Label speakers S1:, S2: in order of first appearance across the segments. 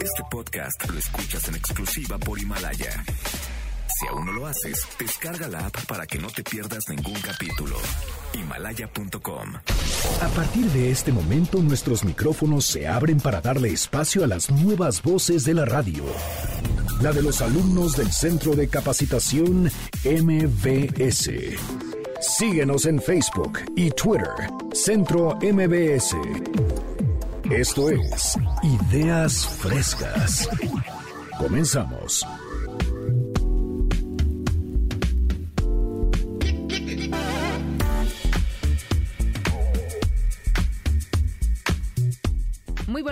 S1: Este podcast lo escuchas en exclusiva por Himalaya. Si aún no lo haces, descarga la app para que no te pierdas ningún capítulo. Himalaya.com.
S2: A partir de este momento nuestros micrófonos se abren para darle espacio a las nuevas voces de la radio. La de los alumnos del Centro de Capacitación MBS. Síguenos en Facebook y Twitter, Centro MBS. Esto es Ideas Frescas. Comenzamos.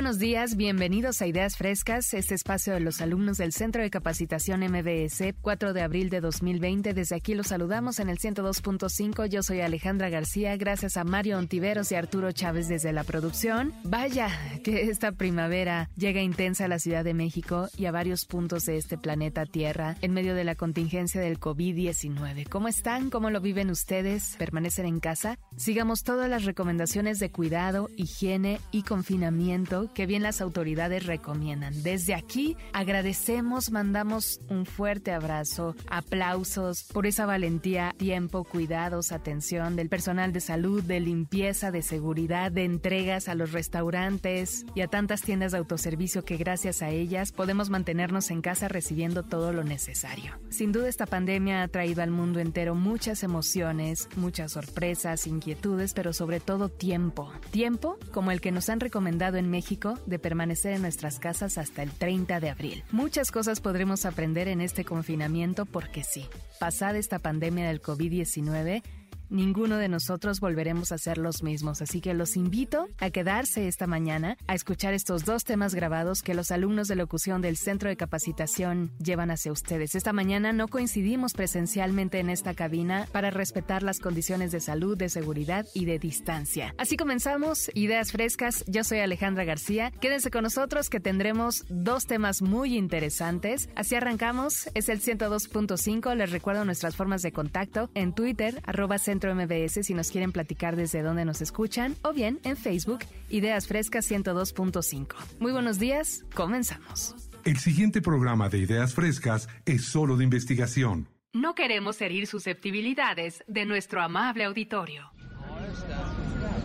S3: Buenos días, bienvenidos a Ideas Frescas, este espacio de los alumnos del Centro de Capacitación MBS, 4 de abril de 2020. Desde aquí los saludamos en el 102.5. Yo soy Alejandra García, gracias a Mario Ontiveros y Arturo Chávez desde la producción. Vaya, que esta primavera llega intensa a la Ciudad de México y a varios puntos de este planeta Tierra en medio de la contingencia del COVID-19. ¿Cómo están? ¿Cómo lo viven ustedes? ¿Permanecen en casa? Sigamos todas las recomendaciones de cuidado, higiene y confinamiento que bien las autoridades recomiendan. Desde aquí agradecemos, mandamos un fuerte abrazo, aplausos por esa valentía, tiempo, cuidados, atención del personal de salud, de limpieza, de seguridad, de entregas a los restaurantes y a tantas tiendas de autoservicio que gracias a ellas podemos mantenernos en casa recibiendo todo lo necesario. Sin duda esta pandemia ha traído al mundo entero muchas emociones, muchas sorpresas, inquietudes, pero sobre todo tiempo. Tiempo como el que nos han recomendado en México de permanecer en nuestras casas hasta el 30 de abril. Muchas cosas podremos aprender en este confinamiento porque sí, pasada esta pandemia del COVID-19, ninguno de nosotros volveremos a ser los mismos, así que los invito a quedarse esta mañana a escuchar estos dos temas grabados que los alumnos de locución del Centro de Capacitación llevan hacia ustedes. Esta mañana no coincidimos presencialmente en esta cabina para respetar las condiciones de salud, de seguridad y de distancia. Así comenzamos, ideas frescas, yo soy Alejandra García, quédense con nosotros que tendremos dos temas muy interesantes. Así arrancamos, es el 102.5, les recuerdo nuestras formas de contacto en Twitter, arroba MBS si nos quieren platicar desde dónde nos escuchan o bien en Facebook Ideas Frescas 102.5. Muy buenos días, comenzamos.
S4: El siguiente programa de Ideas Frescas es solo de investigación.
S3: No queremos herir susceptibilidades de nuestro amable auditorio.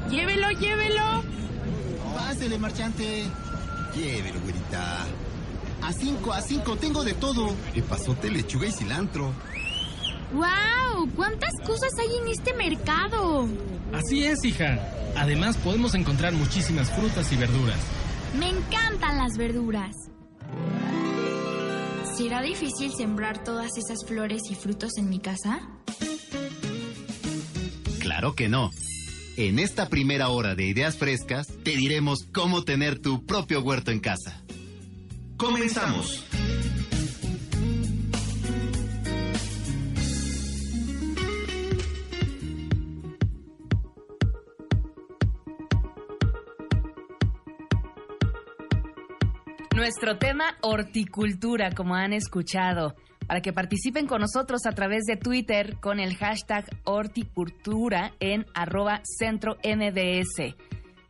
S5: Llévelo, llévelo.
S6: Pásele, marchante. Llévelo, güerita. A cinco, a cinco, tengo de todo. Epazote, lechuga y cilantro.
S5: ¡Wow! ¿Cuántas cosas hay en este mercado?
S7: Así es, hija. Además, podemos encontrar muchísimas frutas y verduras.
S5: Me encantan las verduras. ¿Será difícil sembrar todas esas flores y frutos en mi casa?
S8: Claro que no. En esta primera hora de Ideas Frescas te diremos cómo tener tu propio huerto en casa. Comenzamos.
S3: Nuestro tema horticultura, como han escuchado, para que participen con nosotros a través de Twitter con el hashtag horticultura en arroba centro MBS.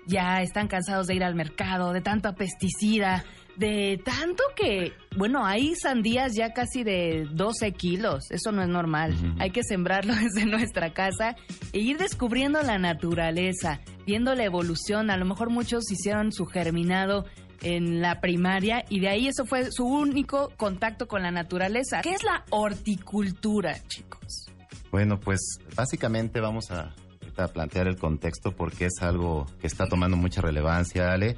S3: Ya están cansados de ir al mercado, de tanto pesticida, de tanto que, bueno, hay sandías ya casi de 12 kilos, eso no es normal. Hay que sembrarlo desde nuestra casa e ir descubriendo la naturaleza, viendo la evolución. A lo mejor muchos hicieron su germinado en la primaria y de ahí eso fue su único contacto con la naturaleza. ¿Qué es la horticultura, chicos?
S9: Bueno, pues básicamente vamos a, plantear el contexto porque es algo que está tomando mucha relevancia, Ale.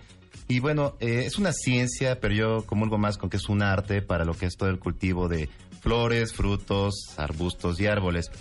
S9: Y bueno, eh, es una ciencia, pero yo comulgo más con que es un arte para lo que es todo el cultivo de flores, frutos, arbustos y árboles.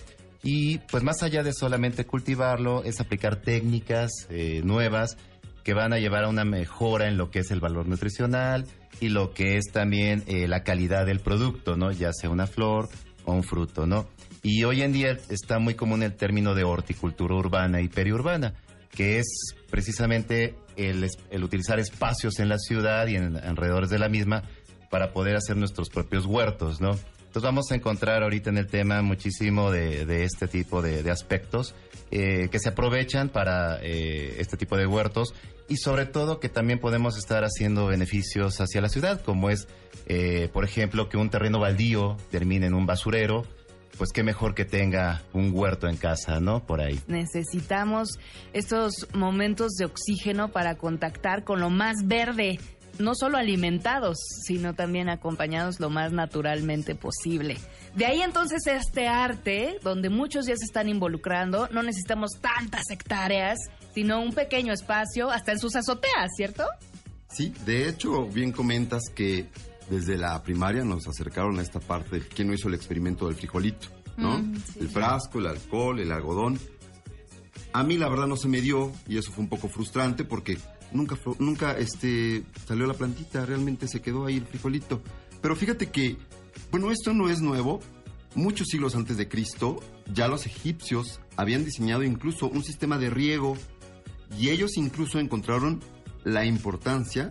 S9: Y pues más allá de solamente cultivarlo, es aplicar técnicas eh, nuevas que van a llevar a una mejora en lo que es el valor nutricional y lo que es también eh, la calidad del producto, ¿no? Ya sea una flor o un fruto, ¿no? Y hoy en día está muy común el término de horticultura urbana y periurbana, que es precisamente el, utilizar espacios en la ciudad y en alrededores de la misma para poder hacer nuestros propios huertos, ¿no? Entonces vamos a encontrar ahorita en el tema muchísimo de, este tipo de aspectos eh, que se aprovechan para eh, este tipo de huertos y sobre todo que también podemos estar haciendo beneficios hacia la ciudad, como es, eh, por ejemplo, que un terreno baldío termine en un basurero, pues qué mejor que tenga un huerto en casa, ¿no? Por ahí.
S3: Necesitamos estos momentos de oxígeno para contactar con lo más verde, no solo alimentados, sino también acompañados lo más naturalmente posible. De ahí entonces este arte, donde muchos ya se están involucrando, no necesitamos tantas hectáreas, sino un pequeño espacio, hasta en sus azoteas, ¿cierto?
S6: Sí, de hecho, bien comentas que desde la primaria nos acercaron a esta parte de quién no hizo el experimento del frijolito, ¿no?
S3: Mm, sí,
S6: el frasco, el alcohol, el algodón. A mí la verdad no se me dio y eso fue un poco frustrante porque nunca nunca este salió la plantita, realmente se quedó ahí el frijolito. Pero fíjate que bueno, esto no es nuevo. Muchos siglos antes de Cristo, ya los egipcios habían diseñado incluso un sistema de riego y ellos incluso encontraron la importancia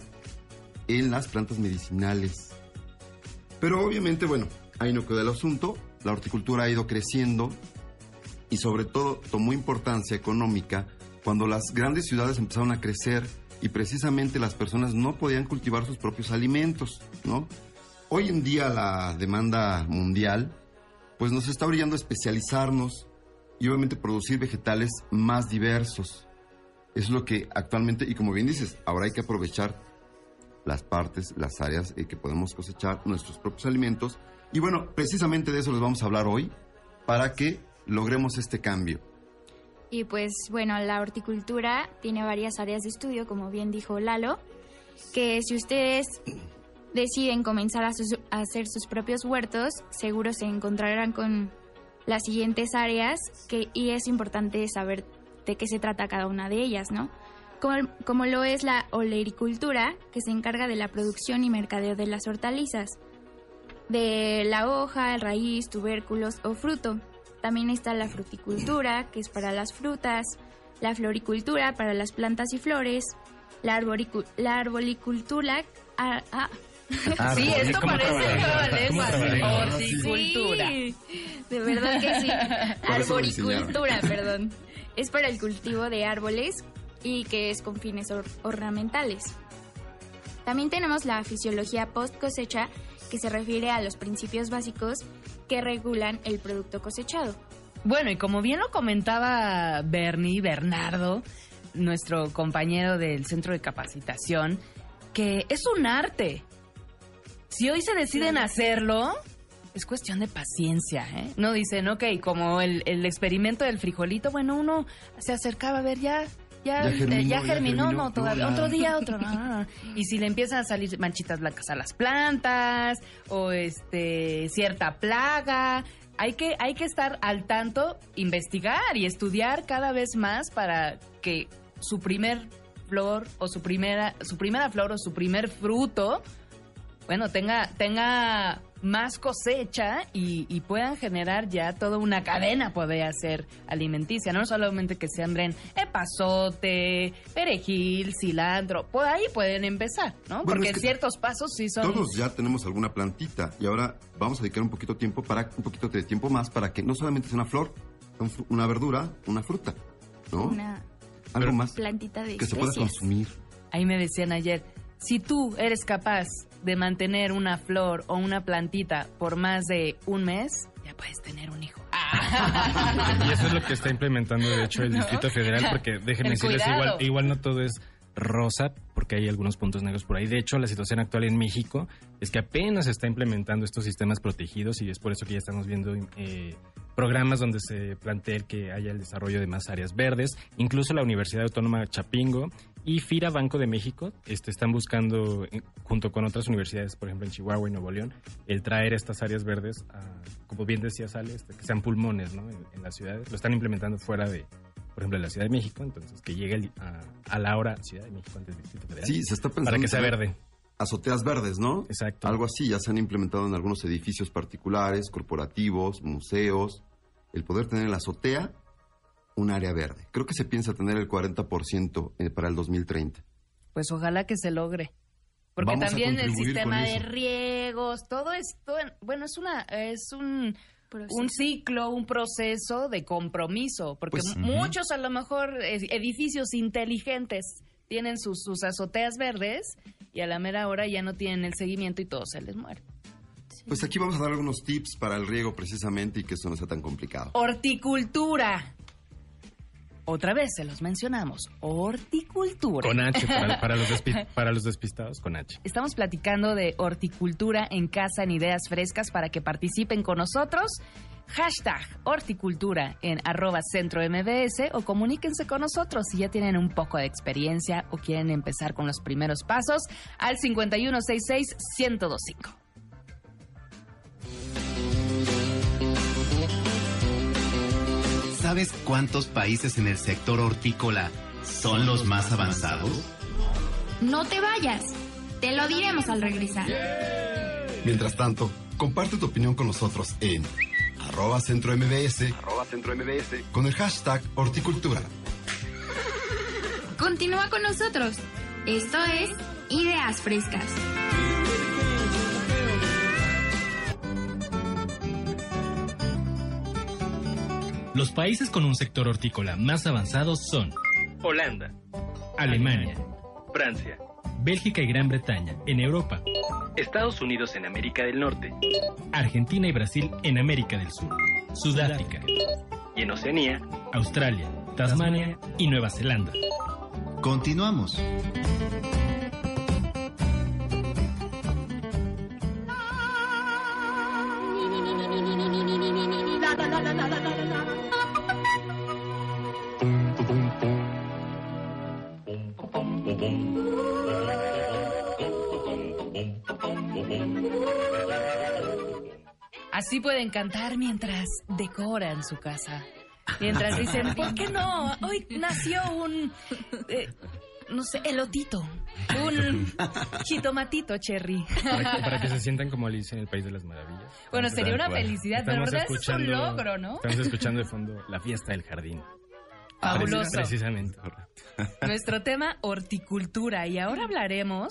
S6: en las plantas medicinales. Pero obviamente, bueno, ahí no quedó el asunto. La horticultura ha ido creciendo y sobre todo tomó importancia económica cuando las grandes ciudades empezaron a crecer y precisamente las personas no podían cultivar sus propios alimentos, ¿no? Hoy en día la demanda mundial pues nos está brillando a especializarnos y obviamente producir vegetales más diversos. Es lo que actualmente, y como bien dices, ahora hay que aprovechar las partes, las áreas en que podemos cosechar nuestros propios alimentos. Y bueno, precisamente de eso les vamos a hablar hoy para que logremos este cambio.
S5: Y pues bueno, la horticultura tiene varias áreas de estudio, como bien dijo Lalo, que si ustedes deciden comenzar a, hacer sus propios huertos, seguro se encontrarán con las siguientes áreas que, y es importante saber de qué se trata cada una de ellas, ¿no? Como, como lo es la olericultura, que se encarga de la producción y mercadeo de las hortalizas, de la hoja, raíz, tubérculos o fruto. También está la fruticultura, que es para las frutas, la floricultura para las plantas y flores, la, arboricu- la arbolicultura... ah, ah.
S3: Sí, esto
S7: ¿Cómo
S3: parece. Horticultura.
S5: Sí, de verdad que sí. Arboricultura, perdón. Es para el cultivo de árboles y que es con fines or- ornamentales. También tenemos la fisiología post cosecha, que se refiere a los principios básicos que regulan el producto cosechado.
S3: Bueno, y como bien lo comentaba Bernie, Bernardo, nuestro compañero del centro de capacitación, que es un arte. Si hoy se deciden hacerlo, es cuestión de paciencia, ¿eh? No dicen, ok, como el, el experimento del frijolito, bueno, uno se acercaba a ver ya. Ya,
S6: Ya germinó,
S3: ya
S6: ya
S3: germinó,
S6: germinó,
S3: no, todavía, otro día, otro, no, no, no. Y si le empiezan a salir manchitas blancas a las plantas, o este, cierta plaga, hay que, hay que estar al tanto, investigar y estudiar cada vez más para que su primer flor o su primera, su primera flor o su primer fruto, bueno, tenga, tenga más cosecha y, y puedan generar ya toda una cadena, podría ser alimenticia, no solamente que sembren epazote, perejil, cilantro, por ahí pueden empezar, ¿no?
S6: Bueno,
S3: Porque
S6: es que
S3: ciertos pasos sí son...
S6: Todos ya tenemos alguna plantita y ahora vamos a dedicar un poquito de tiempo para un poquito de tiempo más para que no solamente sea una flor, una verdura, una fruta, ¿no?
S5: Una
S6: Algo más
S5: plantita de
S6: que se pueda consumir.
S3: Ahí me decían ayer, si tú eres capaz de mantener una flor o una plantita por más de un mes, ya puedes tener un hijo.
S7: Y eso es lo que está implementando, de hecho, el
S3: ¿No?
S7: Distrito Federal, porque déjenme decirles, igual, igual no todo es rosa, porque hay algunos puntos negros por ahí. De hecho, la situación actual en México es que apenas se está implementando estos sistemas protegidos y es por eso que ya estamos viendo eh, programas donde se plantea que haya el desarrollo de más áreas verdes. Incluso la Universidad Autónoma Chapingo y FIRA Banco de México este, están buscando, eh, junto con otras universidades, por ejemplo en Chihuahua y Nuevo León, el traer estas áreas verdes, a, como bien decía Sale, este, que sean pulmones ¿no? en, en las ciudades. Lo están implementando fuera de, por ejemplo, de la Ciudad de México, entonces que llegue el- a, a la hora Ciudad de México antes del Distrito Federal.
S6: Sí, se está pensando
S7: Para que sea verde.
S6: Azoteas verdes, ¿no?
S7: Exacto.
S6: Algo así, ya se han implementado en algunos edificios particulares, corporativos, museos. El poder tener en la azotea un área verde. Creo que se piensa tener el 40% eh, para el 2030.
S3: Pues ojalá que se logre. Porque
S6: Vamos
S3: también el sistema de
S6: eso.
S3: riegos, todo esto, bueno, es una es un un ciclo, un proceso de compromiso, porque
S6: Pues,
S3: muchos a lo mejor edificios inteligentes tienen sus, sus azoteas verdes y a la mera hora ya no tienen el seguimiento y todo se les muere.
S6: Pues aquí vamos a dar algunos tips para el riego precisamente y que esto no sea tan complicado.
S3: Horticultura. Otra vez se los mencionamos. Horticultura.
S7: Con H, para, para los despi- para los despistados, con H.
S3: Estamos platicando de horticultura en casa en ideas frescas para que participen con nosotros. Hashtag horticultura en arroba centro MBS o comuníquense con nosotros si ya tienen un poco de experiencia o quieren empezar con los primeros pasos al 5166-1025.
S10: ¿Sabes cuántos países en el sector hortícola son los más avanzados?
S5: No te vayas. Te lo diremos al regresar.
S6: Mientras tanto, comparte tu opinión con nosotros en arroba centro MBS, con el hashtag horticultura.
S5: Continúa con nosotros. Esto es Ideas Frescas.
S11: Los países con un sector hortícola más avanzado son
S7: Holanda,
S11: Alemania,
S7: Francia,
S11: Bélgica y Gran Bretaña en Europa,
S7: Estados Unidos en América del Norte
S11: Argentina y Brasil en América del Sur, Sudáfrica,
S7: y en Oceanía.
S11: Australia, Tasmania y Nueva Zelanda.
S10: Continuamos.
S3: Así pueden cantar mientras decoran su casa. Mientras dicen, ¿por qué no? Hoy nació un, eh, no sé, elotito, un jitomatito cherry.
S7: Para que, para que se sientan como Alicia en el País de las Maravillas.
S3: Bueno, sería una
S7: cual.
S3: felicidad, pero verdad es un logro, ¿no?
S7: Estamos escuchando de fondo la fiesta del jardín.
S3: Fabuloso.
S7: Precis- Precisamente.
S3: Nuestro tema, horticultura. Y ahora hablaremos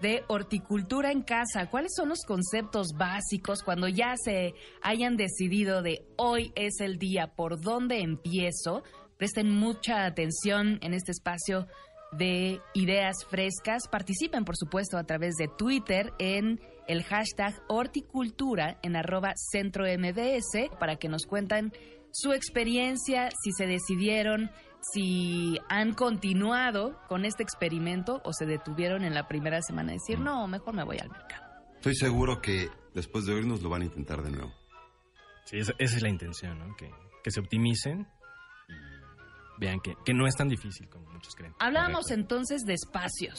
S3: de horticultura en casa. ¿Cuáles son los conceptos básicos cuando ya se hayan decidido de hoy es el día, por dónde empiezo? Presten mucha atención en este espacio de ideas frescas. Participen, por supuesto, a través de Twitter en el hashtag horticultura en arroba centro MBS para que nos cuentan su experiencia, si se decidieron, si han continuado con este experimento o se detuvieron en la primera semana. Decir, no, mejor me voy al mercado.
S6: Estoy seguro que después de oírnos lo van a intentar de nuevo.
S7: Sí, esa, esa es la intención, ¿no? Que, que se optimicen y vean que, que no es tan difícil como muchos creen.
S3: Hablábamos
S7: Correcto.
S3: entonces de espacios.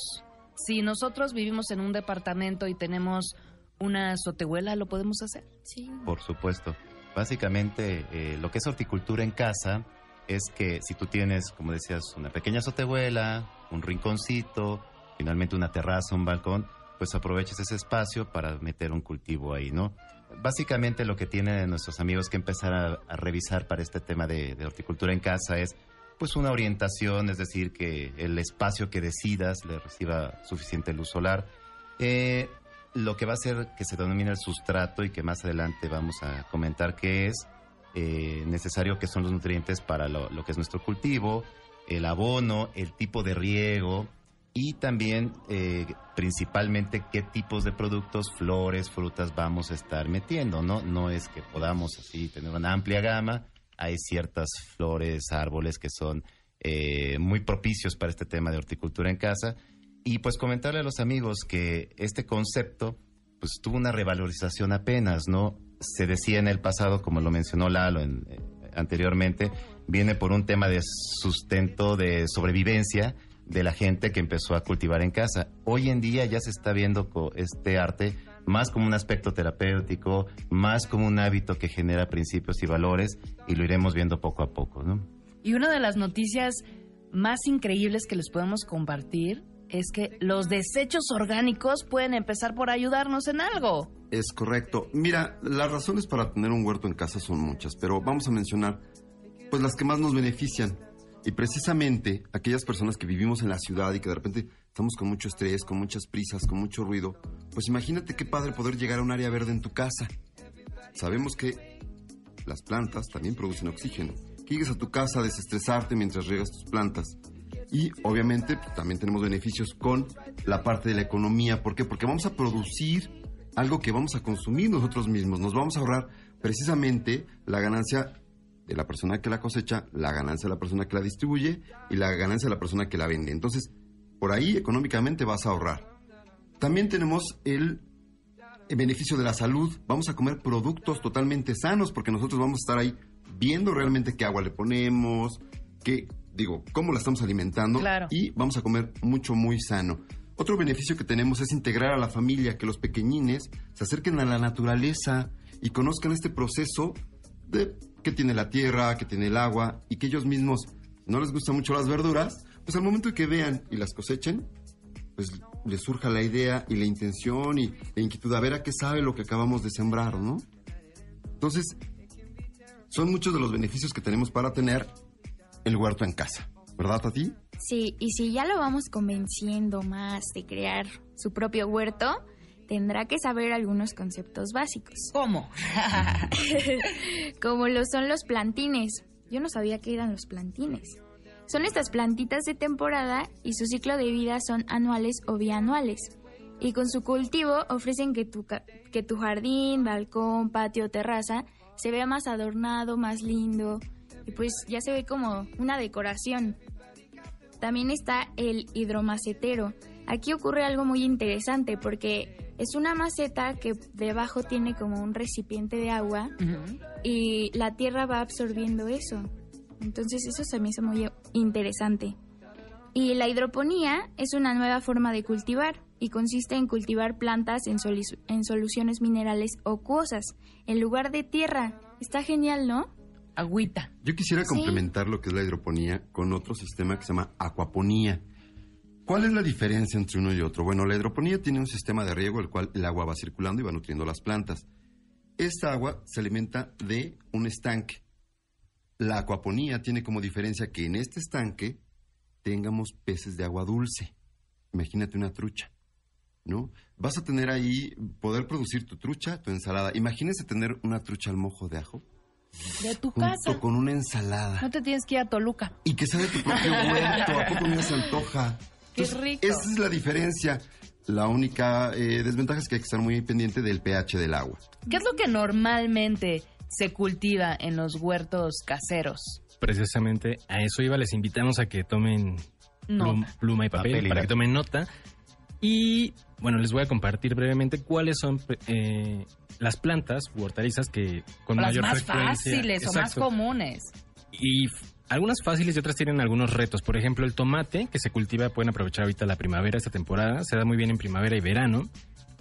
S3: Si nosotros vivimos en un departamento y tenemos una azotehuela, ¿lo podemos hacer?
S5: Sí.
S9: Por supuesto. Básicamente, eh, lo que es horticultura en casa es que si tú tienes, como decías, una pequeña azotehuela, un rinconcito, finalmente una terraza, un balcón, pues aproveches ese espacio para meter un cultivo ahí, ¿no? Básicamente lo que tienen nuestros amigos que empezar a, revisar para este tema de, horticultura en casa es pues una orientación, es decir, que el espacio que decidas le reciba suficiente luz solar. Eh, lo que va a hacer que se denomine el sustrato y que más adelante vamos a comentar qué es eh, necesario que son los nutrientes para lo, lo que es nuestro cultivo, el abono, el tipo de riego y también eh, principalmente qué tipos de productos, flores, frutas vamos a estar metiendo, ¿no? No es que podamos así tener una amplia gama, hay ciertas flores, árboles que son eh, muy propicios para este tema de horticultura en casa y pues comentarle a los amigos que este concepto pues tuvo una revalorización apenas, ¿no? Se decía en el pasado, como lo mencionó Lalo en- eh, anteriormente, viene por un tema de sustento, de sobrevivencia de la gente que empezó a cultivar en casa. Hoy en día ya se está viendo este arte más como un aspecto terapéutico, más como un hábito que genera principios y valores y lo iremos viendo poco a poco, ¿no?
S3: Y una de las noticias más increíbles que les podemos compartir es que los desechos orgánicos pueden empezar por ayudarnos en algo.
S6: Es correcto. Mira, las razones para tener un huerto en casa son muchas, pero vamos a mencionar pues las que más nos benefician. Y precisamente aquellas personas que vivimos en la ciudad y que de repente estamos con mucho estrés, con muchas prisas, con mucho ruido, pues imagínate qué padre poder llegar a un área verde en tu casa. Sabemos que las plantas también producen oxígeno. Llegues a tu casa a desestresarte mientras riegas tus plantas. Y obviamente también tenemos beneficios con la parte de la economía. ¿Por qué? Porque vamos a producir algo que vamos a consumir nosotros mismos. Nos vamos a ahorrar precisamente la ganancia de la persona que la cosecha, la ganancia de la persona que la distribuye y la ganancia de la persona que la vende. Entonces, por ahí económicamente vas a ahorrar. También tenemos el beneficio de la salud. Vamos a comer productos totalmente sanos porque nosotros vamos a estar ahí viendo realmente qué agua le ponemos, qué, digo, cómo la estamos alimentando
S3: Claro.
S6: y vamos a comer mucho, muy sano. Otro beneficio que tenemos es integrar a la familia, que los pequeñines se acerquen a la naturaleza y conozcan este proceso de qué tiene la tierra, qué tiene el agua y que ellos mismos no les gustan mucho las verduras, pues al momento que vean y las cosechen, pues les surja la idea y la intención y la inquietud a ver a qué sabe lo que acabamos de sembrar, ¿no? Entonces, son muchos de los beneficios que tenemos para tener el huerto en casa, ¿verdad, Tati?
S5: Sí, y si ya lo vamos convenciendo más de crear su propio huerto, tendrá que saber algunos conceptos básicos.
S3: ¿Cómo?
S5: Como lo son los plantines. Yo no sabía que eran los plantines. Son estas plantitas de temporada y su ciclo de vida son anuales o bianuales. Y con su cultivo ofrecen que tu, ca- que tu jardín, balcón, patio, terraza se vea más adornado, más lindo. Y pues ya se ve como una decoración. También está el hidromacetero. Aquí ocurre algo muy interesante porque es una maceta que debajo tiene como un recipiente de agua y la tierra va absorbiendo eso. Entonces eso se me hizo muy interesante. Y la hidroponía es una nueva forma de cultivar y consiste en cultivar plantas en, solu- en soluciones minerales acuosas en lugar de tierra. Está genial, ¿no?
S3: Agüita.
S6: Yo quisiera
S5: Sí.
S6: complementar lo que es la hidroponía con otro sistema que se llama acuaponía. ¿Cuál es la diferencia entre uno y otro? Bueno, la hidroponía tiene un sistema de riego el cual el agua va circulando y va nutriendo las plantas. Esta agua se alimenta de un estanque. La acuaponía tiene como diferencia que en este estanque tengamos peces de agua dulce. Imagínate una trucha, ¿no? Vas a tener ahí, poder producir tu trucha, tu ensalada. Imagínese tener una trucha al mojo de ajo
S3: De tu
S6: junto
S3: casa.
S6: con una ensalada.
S3: No te tienes que ir a Toluca.
S6: Y que sea de tu propio huerto. ¿A poco no se antoja?
S3: Qué
S6: Entonces,
S3: rico.
S6: Esa es la diferencia. La única eh, desventaja es que hay que estar muy pendiente del pH del agua.
S3: ¿Qué es lo que normalmente se cultiva en los huertos caseros?
S7: Precisamente a eso iba, les invitamos a que tomen pluma y papel,
S9: Papel y
S7: para que tomen nota. Y bueno, les voy a compartir brevemente cuáles son eh, las plantas u hortalizas que con
S3: las
S7: mayor
S3: más
S7: frecuencia.
S3: fáciles o más comunes.
S7: Y algunas fáciles y otras tienen algunos retos. Por ejemplo, el tomate, que se cultiva, pueden aprovechar ahorita la primavera, esta temporada. Se da muy bien en primavera y verano.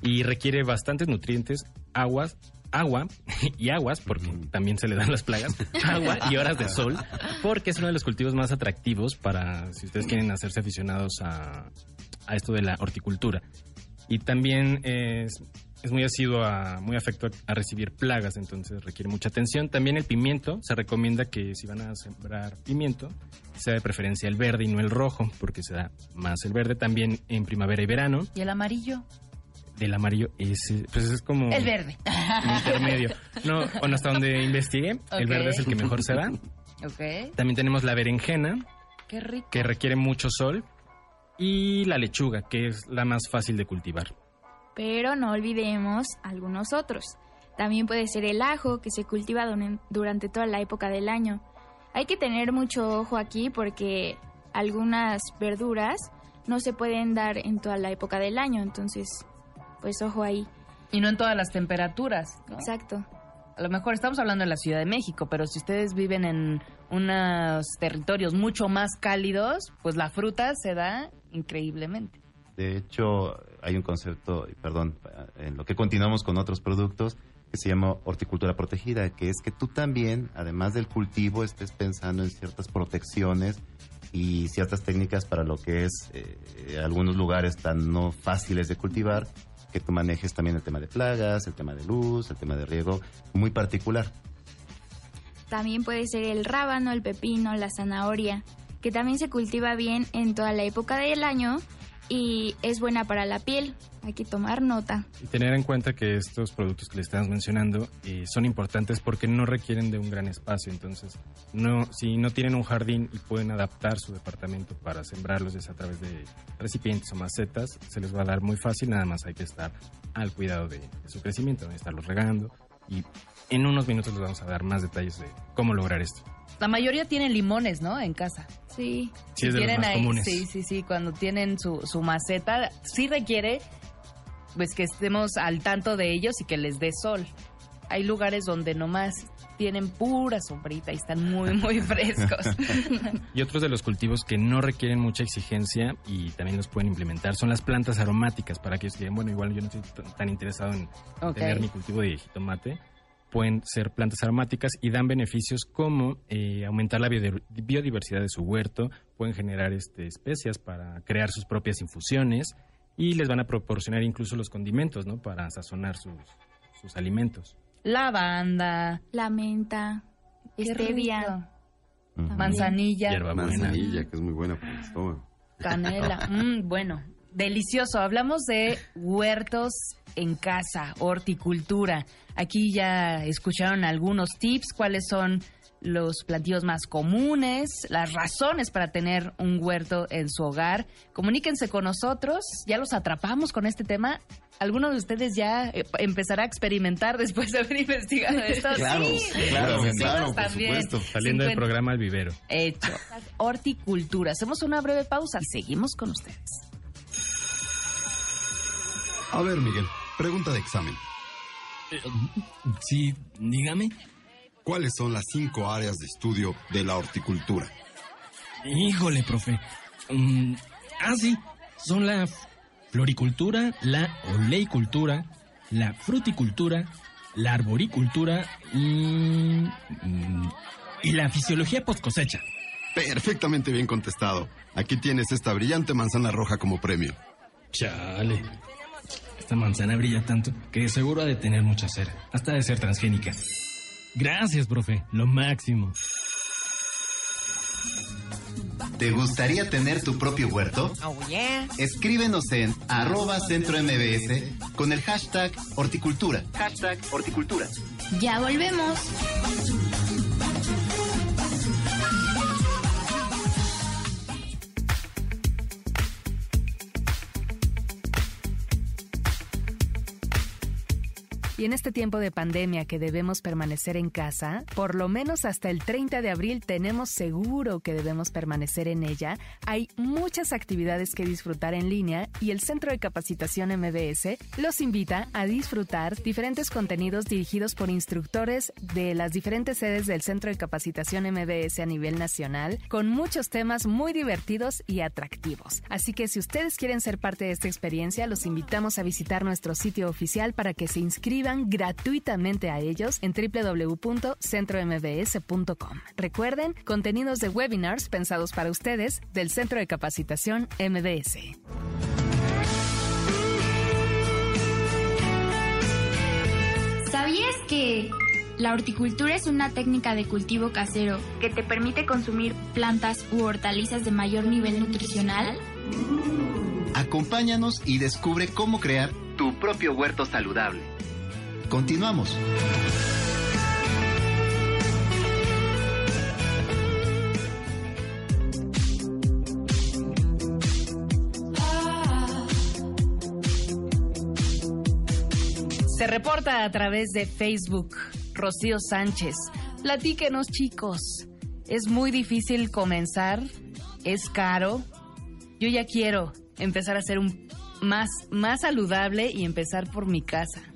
S7: Y requiere bastantes nutrientes, aguas, agua y aguas, porque también se le dan las plagas, agua y horas de sol, porque es uno de los cultivos más atractivos para si ustedes quieren hacerse aficionados a, a esto de la horticultura. Y también es, es muy asiduo, a, muy afecto a, a recibir plagas, entonces requiere mucha atención. También el pimiento, se recomienda que si van a sembrar pimiento, sea de preferencia el verde y no el rojo, porque se da más el verde. También en primavera y verano.
S3: ¿Y el amarillo?
S7: Del amarillo es, pues es como...
S3: El verde.
S7: Intermedio. No, bueno, hasta donde investigué, el verde es el que mejor se da.
S3: Ok.
S7: También tenemos la berenjena,
S3: Qué rico.
S7: que requiere mucho sol. Y la lechuga, que es la más fácil de cultivar.
S5: Pero no olvidemos algunos otros. También puede ser el ajo, que se cultiva durante toda la época del año. Hay que tener mucho ojo aquí porque algunas verduras no se pueden dar en toda la época del año, entonces, pues ojo ahí.
S3: Y no en todas las temperaturas. ¿no?
S5: Exacto.
S3: A lo mejor estamos hablando de la Ciudad de México, pero si ustedes viven en unos territorios mucho más cálidos, pues la fruta se da increíblemente.
S9: De hecho, hay un concepto, y perdón, en lo que continuamos con otros productos, que se llama horticultura protegida, que es que tú también, además del cultivo, estés pensando en ciertas protecciones y ciertas técnicas para lo que es eh, algunos lugares tan no fáciles de cultivar, que tú manejes también el tema de plagas, el tema de luz, el tema de riego, muy particular.
S5: También puede ser el rábano, el pepino, la zanahoria, que también se cultiva bien en toda la época del año y es buena para la piel. Hay que tomar nota.
S7: Y tener en cuenta que estos productos que le estamos mencionando eh, son importantes porque no requieren de un gran espacio. Entonces, no, si no tienen un jardín y pueden adaptar su departamento para sembrarlos ya sea a través de recipientes o macetas, se les va a dar muy fácil. Nada más hay que estar al cuidado de, su crecimiento, de estarlos regando. Y en unos minutos les vamos a dar más detalles de cómo lograr esto.
S3: La mayoría tienen limones, ¿no? En casa.
S5: Sí.
S7: Sí, es de los
S3: tienen
S7: más
S3: ahí,
S7: comunes.
S3: sí, sí, sí, cuando tienen su, su maceta, sí requiere pues que estemos al tanto de ellos y que les dé sol. Hay lugares donde nomás tienen pura sombrita y están muy, muy frescos.
S7: Y otros de los cultivos que no requieren mucha exigencia y también los pueden implementar son las plantas aromáticas. Para aquellos que digan, bueno, igual yo no estoy tan interesado en tener mi cultivo de jitomate, pueden ser plantas aromáticas y dan beneficios como eh, aumentar la biodi- biodiversidad de su huerto, pueden generar este, especias para crear sus propias infusiones y les van a proporcionar incluso los condimentos, ¿no? Para sazonar sus, sus alimentos.
S3: Lavanda,
S5: La menta, stevia.
S3: manzanilla,
S6: Manzanilla, que es muy buena para el estómago.
S3: canela. Mm, bueno, delicioso. Hablamos de huertos en casa, horticultura. Aquí ya escucharon algunos tips, cuáles son los plantíos más comunes, las razones para tener un huerto en su hogar. Comuníquense con nosotros, ya los atrapamos con este tema. ¿Alguno de ustedes ya eh, empezará a experimentar después de haber investigado esto?
S7: Claro,
S3: sí,
S7: claro, claro, por
S3: también.
S7: Saliendo del
S3: 50
S7: programa al vivero.
S3: Hecho. Horticultura. Hacemos una breve pausa y seguimos con ustedes.
S6: A ver, Miguel, pregunta de examen.
S12: Sí, dígame.
S6: ¿Cuáles son las cinco áreas de estudio de la horticultura?
S12: Híjole, profe. Mm, ah, sí. Son la floricultura, la oleicultura, la fruticultura, la arboricultura y... mm, y la fisiología post cosecha.
S6: Perfectamente bien contestado. Aquí tienes esta brillante manzana roja como premio.
S12: Chale. Esta manzana brilla tanto que seguro ha de tener mucha cera. Hasta de ser transgénica. Gracias, profe. Lo máximo.
S13: ¿Te gustaría tener tu propio huerto?
S3: Oh, yeah.
S13: Escríbenos en arroba centro MBS con el hashtag horticultura. Hashtag horticultura.
S5: Ya volvemos.
S14: Y en este tiempo de pandemia que debemos permanecer en casa, por lo menos hasta el 30 de abril tenemos seguro que debemos permanecer en ella. Hay muchas actividades que disfrutar en línea y el Centro de Capacitación MBS los invita a disfrutar diferentes contenidos dirigidos por instructores de las diferentes sedes del Centro de Capacitación MBS a nivel nacional, con muchos temas muy divertidos y atractivos. Así que si ustedes quieren ser parte de esta experiencia, los invitamos a visitar nuestro sitio oficial para que se inscriban gratuitamente a ellos en www.centrombs.com. Recuerden, contenidos de webinars pensados para ustedes del Centro de Capacitación MBS.
S5: ¿Sabías que la horticultura es una técnica de cultivo casero que te permite consumir plantas u hortalizas de mayor nivel nutricional?
S13: Acompáñanos y descubre cómo crear tu propio huerto saludable. Continuamos.
S3: Se reporta a través de Facebook. Rocío Sánchez. Platíquenos, chicos. Es muy difícil comenzar. Es caro. Yo ya quiero empezar a ser un más, más saludable y empezar por mi casa.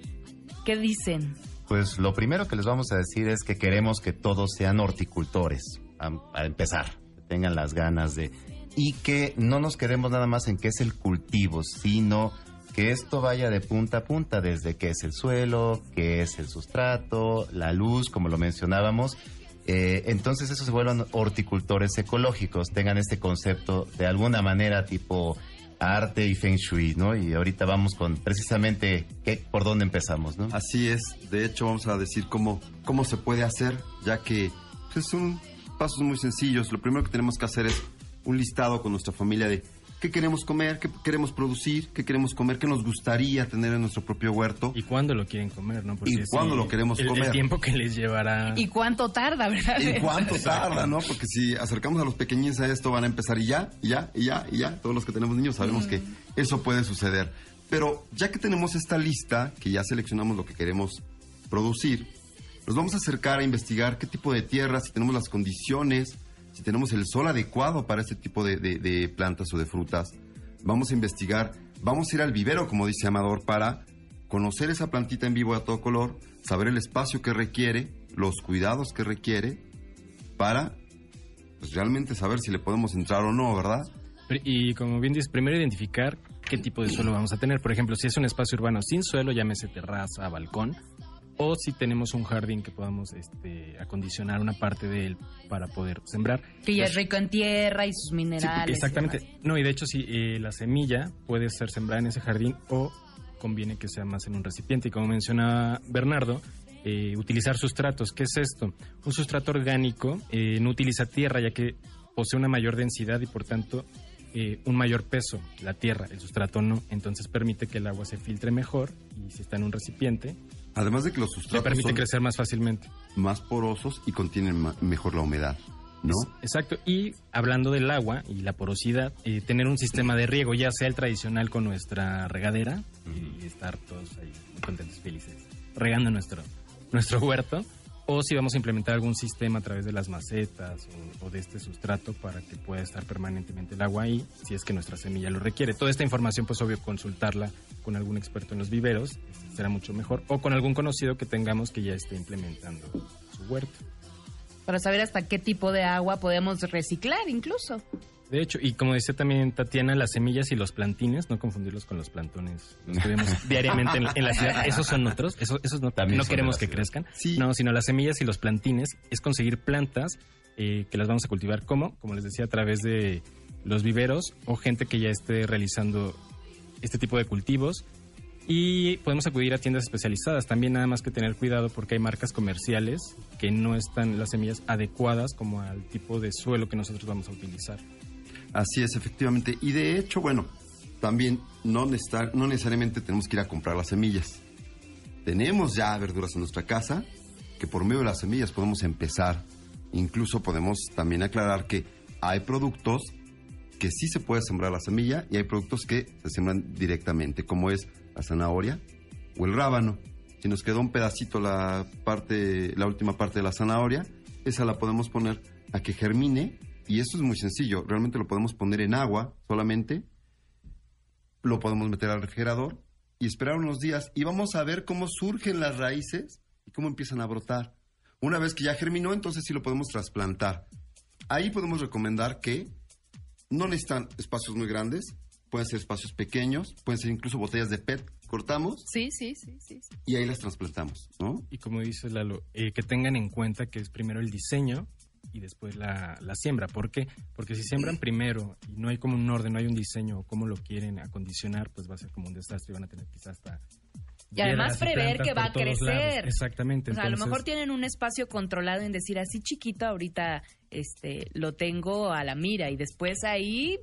S3: ¿Qué dicen?
S9: Pues lo primero que les vamos a decir es que queremos que todos sean horticultores, a, empezar, que tengan las ganas de... Y que no nos quedemos nada más en qué es el cultivo, sino que esto vaya de punta a punta, desde qué es el suelo, qué es el sustrato, la luz, como lo mencionábamos. Eh, entonces esos se vuelvan horticultores ecológicos, tengan este concepto de alguna manera tipo arte y feng shui, ¿no? Y ahorita vamos con precisamente por dónde empezamos, ¿no?
S6: Así es. De hecho, vamos a decir cómo, cómo se puede hacer, ya que pues, son pasos muy sencillos. Lo primero que tenemos que hacer es un listado con nuestra familia de qué queremos comer, qué queremos producir, qué queremos comer, qué nos gustaría tener en nuestro propio huerto.
S7: Y cuándo lo quieren comer, ¿no?
S6: y cuándo lo queremos
S7: el,
S6: comer.
S7: El tiempo que les llevará.
S3: Y cuánto tarda, ¿verdad?
S6: Y cuánto tarda, ¿no? Porque si acercamos a los pequeñines a esto, van a empezar y ya, y ya, y ya, y ya. Todos los que tenemos niños sabemos que eso puede suceder. Pero ya que tenemos esta lista, que ya seleccionamos lo que queremos producir, nos vamos a acercar a investigar qué tipo de tierra, si tenemos las condiciones, si tenemos el sol adecuado para este tipo de, plantas o de frutas. Vamos a investigar, vamos a ir al vivero, como dice Amador, para conocer esa plantita en vivo a todo color, saber el espacio que requiere, los cuidados que requiere, para pues, realmente saber si le podemos entrar o no, ¿verdad?
S7: Y como bien dices, primero identificar qué tipo de suelo vamos a tener. Por ejemplo, si es un espacio urbano sin suelo, llámese terraza, balcón, o si tenemos un jardín que podamos este, acondicionar una parte de él para poder sembrar.
S3: Que ya es rico en tierra y sus minerales.
S7: Sí, exactamente. No, y de hecho, si eh, la semilla puede ser sembrada en ese jardín o conviene que sea más en un recipiente. Y como mencionaba Bernardo, eh, utilizar sustratos. ¿Qué es esto? Un sustrato orgánico eh, no utiliza tierra ya que posee una mayor densidad y por tanto eh, un mayor peso. La tierra, el sustrato no. Entonces permite que el agua se filtre mejor y si está en un recipiente.
S6: Además de que los sustratos.
S7: Le permite
S6: son
S7: crecer más fácilmente.
S6: Más porosos y contienen mejor la humedad, ¿no?
S7: Exacto. Y hablando del agua y la porosidad, eh, tener un sistema de riego, ya sea el tradicional con nuestra regadera y estar todos ahí contentos, felices, regando nuestro, nuestro huerto. O si vamos a implementar algún sistema a través de las macetas o, o de este sustrato para que pueda estar permanentemente el agua ahí, si es que nuestra semilla lo requiere. Toda esta información, pues obvio, consultarla con algún experto en los viveros este, será mucho mejor. O con algún conocido que tengamos que ya esté implementando su huerto.
S3: Para saber hasta qué tipo de agua podemos reciclar incluso.
S7: De hecho, y como decía también Tatiana, las semillas y los plantines, no confundirlos con los plantones, los que vemos diariamente en, en la ciudad, esos son otros, esos, esos no,
S9: También
S7: no queremos que crezcan, no, sino las semillas y los plantines es conseguir plantas eh, que las vamos a cultivar como, como les decía, a través de los viveros o gente que ya esté realizando este tipo de cultivos. Y podemos acudir a tiendas especializadas. También nada más que tener cuidado porque hay marcas comerciales que no están las semillas adecuadas como al tipo de suelo que nosotros vamos a utilizar.
S6: Así es, efectivamente. Y de hecho, bueno, también no, no necesariamente tenemos que ir a comprar las semillas. Tenemos ya verduras en nuestra casa que por medio de las semillas podemos empezar. Incluso podemos también aclarar que hay productos que sí se puede sembrar la semilla y hay productos que se siembran directamente, como es la zanahoria o el rábano. Si nos quedó un pedacito la parte, la última parte de la zanahoria, esa la podemos poner a que germine y eso es muy sencillo. Realmente lo podemos poner en agua solamente, lo podemos meter al refrigerador y esperar unos días y vamos a ver cómo surgen las raíces y cómo empiezan a brotar. Una vez que ya germinó, entonces sí lo podemos trasplantar. Ahí podemos recomendar que no necesitan espacios muy grandes, pueden ser espacios pequeños, pueden ser incluso botellas de PET. Cortamos
S3: Sí, sí, sí, sí. sí.
S6: y ahí las trasplantamos, ¿no?
S7: Y como dice Lalo, eh, que tengan en cuenta que es primero el diseño y después la, la siembra. ¿Por qué? Porque si siembran primero y no hay como un orden, no hay un diseño o cómo lo quieren acondicionar, pues va a ser como un desastre y van a tener quizás hasta...
S3: Y además prever que va a crecer.
S7: lados. Exactamente.
S3: O sea, a lo mejor tienen un espacio controlado en decir así chiquito, ahorita este lo tengo a la mira y después ahí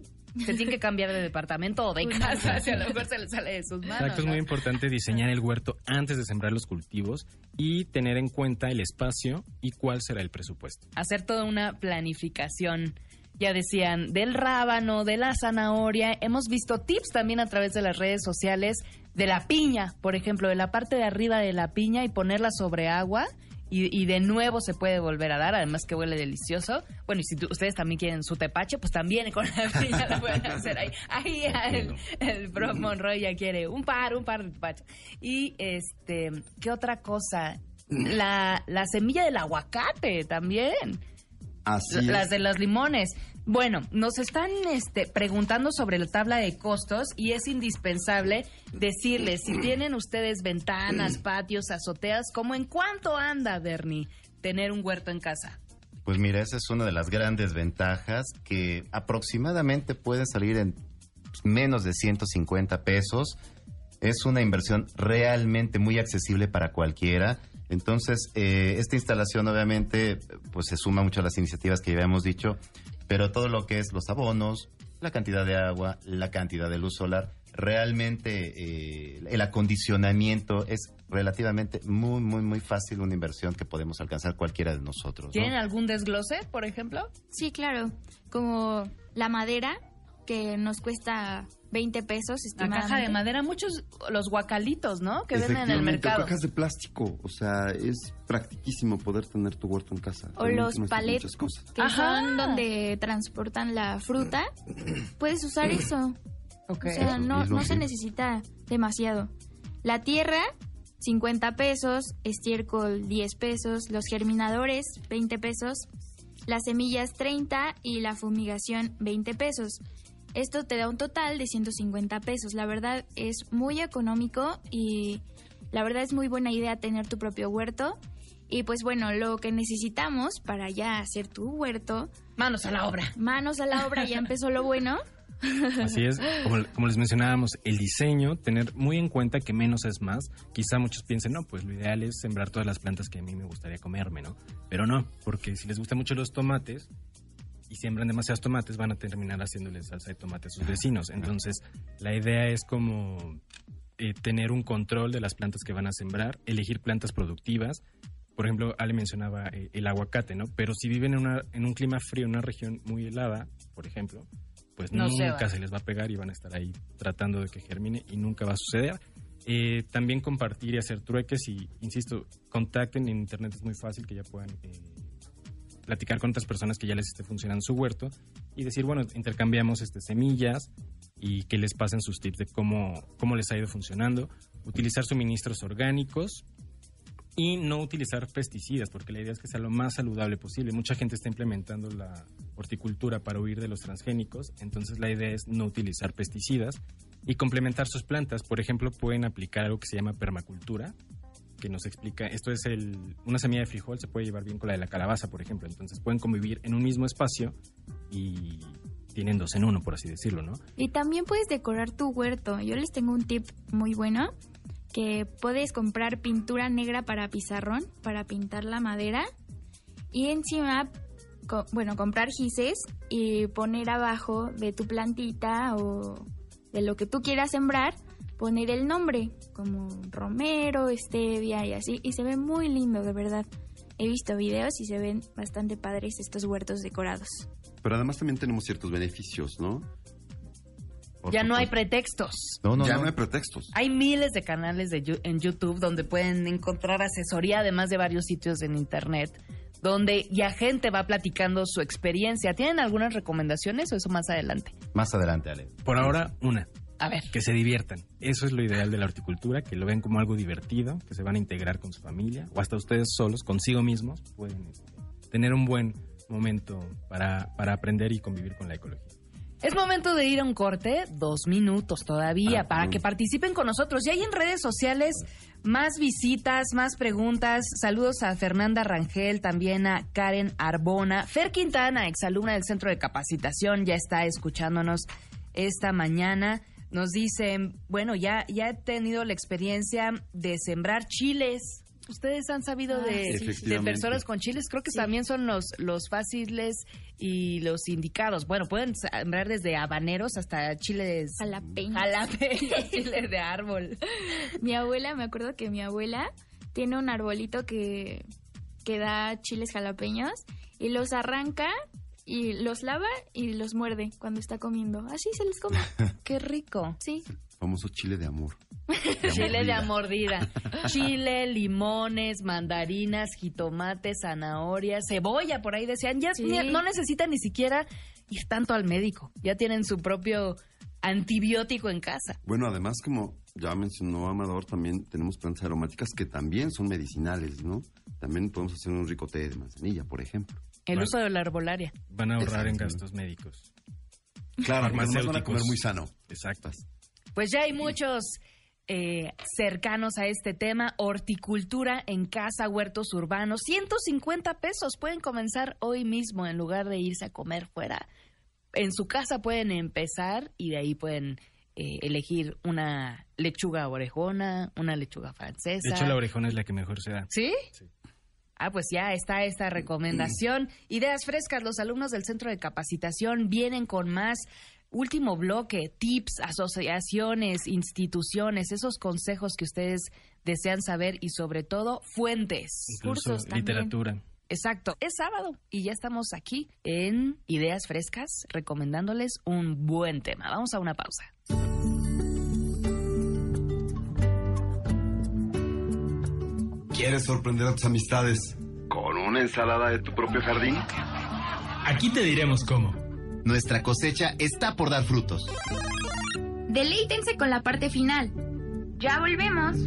S3: se tiene que cambiar de departamento o de casa, si a lo mejor se le sale de sus manos.
S7: Exacto, es
S3: ¿no?
S7: muy importante diseñar el huerto antes de sembrar los cultivos y tener en cuenta el espacio y cuál será el presupuesto.
S3: hacer toda una planificación. Ya decían, del rábano, de la zanahoria. Hemos visto tips también a través de las redes sociales de la piña, por ejemplo, de la parte de arriba de la piña y ponerla sobre agua. Y, y de nuevo se puede volver a dar, además que huele delicioso. Bueno, y si tú- ustedes también quieren su tepache, pues también con la piña lo pueden hacer ahí. Ahí el, el Prof. Monroy ya quiere un par, un par de tepache. Y este, ¿qué otra cosa? La, la semilla del aguacate también.
S6: Así.
S3: Las de los limones. Bueno, nos están este, preguntando sobre la tabla de costos y es indispensable decirles si tienen ustedes ventanas, patios, azoteas, ¿cómo en cuánto anda, Bernie, tener un huerto en casa?
S9: Pues mira, esa es una de las grandes ventajas que aproximadamente pueden salir en menos de 150 pesos. Es una inversión realmente muy accesible para cualquiera. Entonces, eh, esta instalación obviamente pues se suma mucho a las iniciativas que ya habíamos dicho, pero todo lo que es los abonos, la cantidad de agua, la cantidad de luz solar. Realmente eh, el acondicionamiento es relativamente muy, muy, muy fácil, una inversión que podemos alcanzar cualquiera de nosotros. ¿no?
S3: ¿Tienen algún desglose, por ejemplo?
S5: Sí, claro. Como la madera, que nos cuesta 20 pesos.
S3: La caja de madera, muchos los guacalitos, ¿no? Que venden en el mercado.
S6: cajas de plástico. O sea, es practiquísimo poder tener tu huerto en casa.
S5: O los palets, que son donde transportan la fruta. Puedes usar eso.
S3: Ok.
S5: O sea, no, no se necesita demasiado. La tierra, 50 pesos. Estiércol, 10 pesos. Los germinadores, 20 pesos. Las semillas, 30. Y la fumigación, 20 pesos. Esto te da un total de 150 pesos. La verdad es muy económico y la verdad es muy buena idea tener tu propio huerto. Y pues bueno, lo que necesitamos para ya hacer tu huerto.
S3: Manos a la obra.
S5: Manos a la obra, ya empezó lo bueno.
S7: Así es, como, como les mencionábamos, el diseño, tener muy en cuenta que menos es más. Quizá muchos piensen, no, pues lo ideal es sembrar todas las plantas que a mí me gustaría comerme, ¿no? Pero no, porque si les gustan mucho los tomates y siembran demasiados tomates, van a terminar haciéndoles salsa de tomate a sus vecinos. Entonces, la idea es como eh, tener un control de las plantas que van a sembrar, elegir plantas productivas. Por ejemplo, Ale mencionaba eh, el aguacate, ¿no? Pero si viven en, una, en un clima frío, en una región muy helada, por ejemplo, pues
S3: No
S7: nunca se, les va a pegar y van a estar ahí tratando de que germine y nunca va a suceder. Eh, también compartir y hacer trueques y, insisto, contacten en internet es muy fácil que ya puedan eh, platicar con otras personas que ya les esté funcionando su huerto y decir, bueno, intercambiamos este, semillas y que les pasen sus tips de cómo, cómo les ha ido funcionando, utilizar suministros orgánicos y no utilizar pesticidas, porque la idea es que sea lo más saludable posible. Mucha gente está implementando la horticultura para huir de los transgénicos, entonces la idea es no utilizar pesticidas y complementar sus plantas. Por ejemplo, pueden aplicar algo que se llama permacultura, que nos explica, esto es el, una semilla de frijol se puede llevar bien con la de la calabaza, por ejemplo, entonces pueden convivir en un mismo espacio y tienen dos en uno, por así decirlo, ¿no?
S5: Y también puedes decorar tu huerto. Yo les tengo un tip muy bueno que puedes comprar pintura negra para pizarrón, para pintar la madera y encima, co- bueno, comprar gises y poner abajo de tu plantita o de lo que tú quieras sembrar, poner el nombre como romero, stevia y así y se ve muy lindo, de verdad. He visto videos y se ven bastante padres estos huertos decorados.
S6: Pero además también tenemos ciertos beneficios, ¿no?
S3: Ya no hay pretextos.
S6: ya no. hay pretextos.
S3: Hay miles de canales de en YouTube donde pueden encontrar asesoría, además de varios sitios en Internet, donde ya gente va platicando su experiencia. ¿Tienen algunas recomendaciones o eso más adelante?
S9: Más adelante, Ale.
S7: Por ahora, una.
S3: A ver.
S7: Que se diviertan. Eso es lo ideal de la horticultura, que lo ven como algo divertido, que se van a integrar con su familia o hasta ustedes solos, consigo mismos, pueden este, tener un buen momento para, para aprender y convivir con la ecología.
S3: Es momento de ir a un corte, dos minutos todavía, para que participen con nosotros. Y hay en redes sociales más visitas, más preguntas. Saludos a Fernanda Rangel, también a Karen Arbona. Fer Quintana, exalumna del Centro de Capacitación, ya está escuchándonos esta mañana. Nos dicen, bueno, ya, ya he tenido la experiencia de sembrar chiles. Ustedes han sabido
S5: Ah,
S3: de,
S5: sí,
S3: de
S6: Efectivamente.
S3: personas con chiles, creo que también son los, los fáciles y los indicados. Bueno, pueden sembrar desde habaneros hasta chiles
S5: Jalapeños.
S3: jalapeños, chiles de árbol.
S5: Mi abuela, me acuerdo que mi abuela tiene un arbolito que, que da chiles jalapeños y los arranca y los lava y los muerde cuando está comiendo. Así se les come.
S3: Qué rico.
S5: Sí.
S6: Famoso chile de amor.
S3: Chile de amordida. Chile, limones, mandarinas, jitomate, zanahorias, cebolla, por ahí decían. Ya
S5: Sí.
S3: ni- no necesitan ni siquiera ir tanto al médico. Ya tienen su propio antibiótico en casa.
S6: Bueno, además, como ya mencionó Amador, también tenemos plantas aromáticas que también son medicinales, ¿no? También podemos hacer un rico té de manzanilla, por ejemplo.
S3: El uso de la herbolaria.
S7: Van a ahorrar en gastos médicos.
S6: Claro, además van a
S7: Farmacéuticos.
S6: comer muy sano.
S7: Exacto.
S3: Pues ya hay muchos eh, cercanos a este tema. Horticultura en casa, huertos urbanos. 150 pesos pueden comenzar hoy mismo en lugar de irse a comer fuera. En su casa pueden empezar y de ahí pueden eh, elegir una lechuga orejona, una lechuga francesa.
S7: De hecho, la orejona es la que mejor se da.
S3: ¿Sí? Ah, pues ya está esta recomendación. Ideas frescas. Los alumnos del centro de capacitación vienen con más último bloque, tips, asociaciones, instituciones, esos consejos que ustedes desean saber y sobre todo fuentes,
S7: Incluso
S3: cursos también.
S7: literatura.
S3: Exacto, es sábado y ya estamos aquí en Ideas Frescas recomendándoles un buen tema. Vamos a una pausa.
S6: ¿Quieres sorprender a tus amistades con una ensalada de tu propio jardín?
S12: Aquí te diremos cómo.
S13: Nuestra cosecha está por dar frutos.
S5: Deleítense con la parte final. Ya volvemos.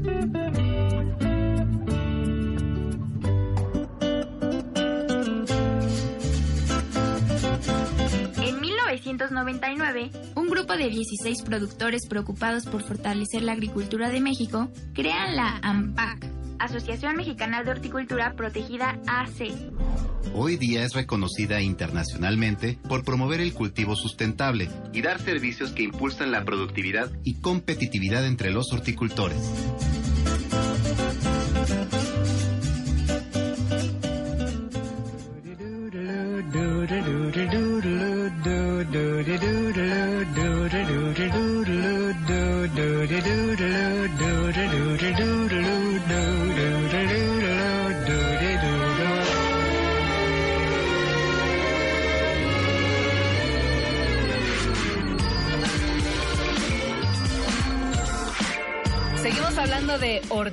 S5: En 1999, un grupo de 16 productores preocupados por fortalecer la agricultura de México crean la AMPAC, Asociación Mexicana de Horticultura Protegida AC.
S13: Hoy día es reconocida internacionalmente por promover el cultivo sustentable y dar servicios que impulsan la productividad y competitividad entre los horticultores.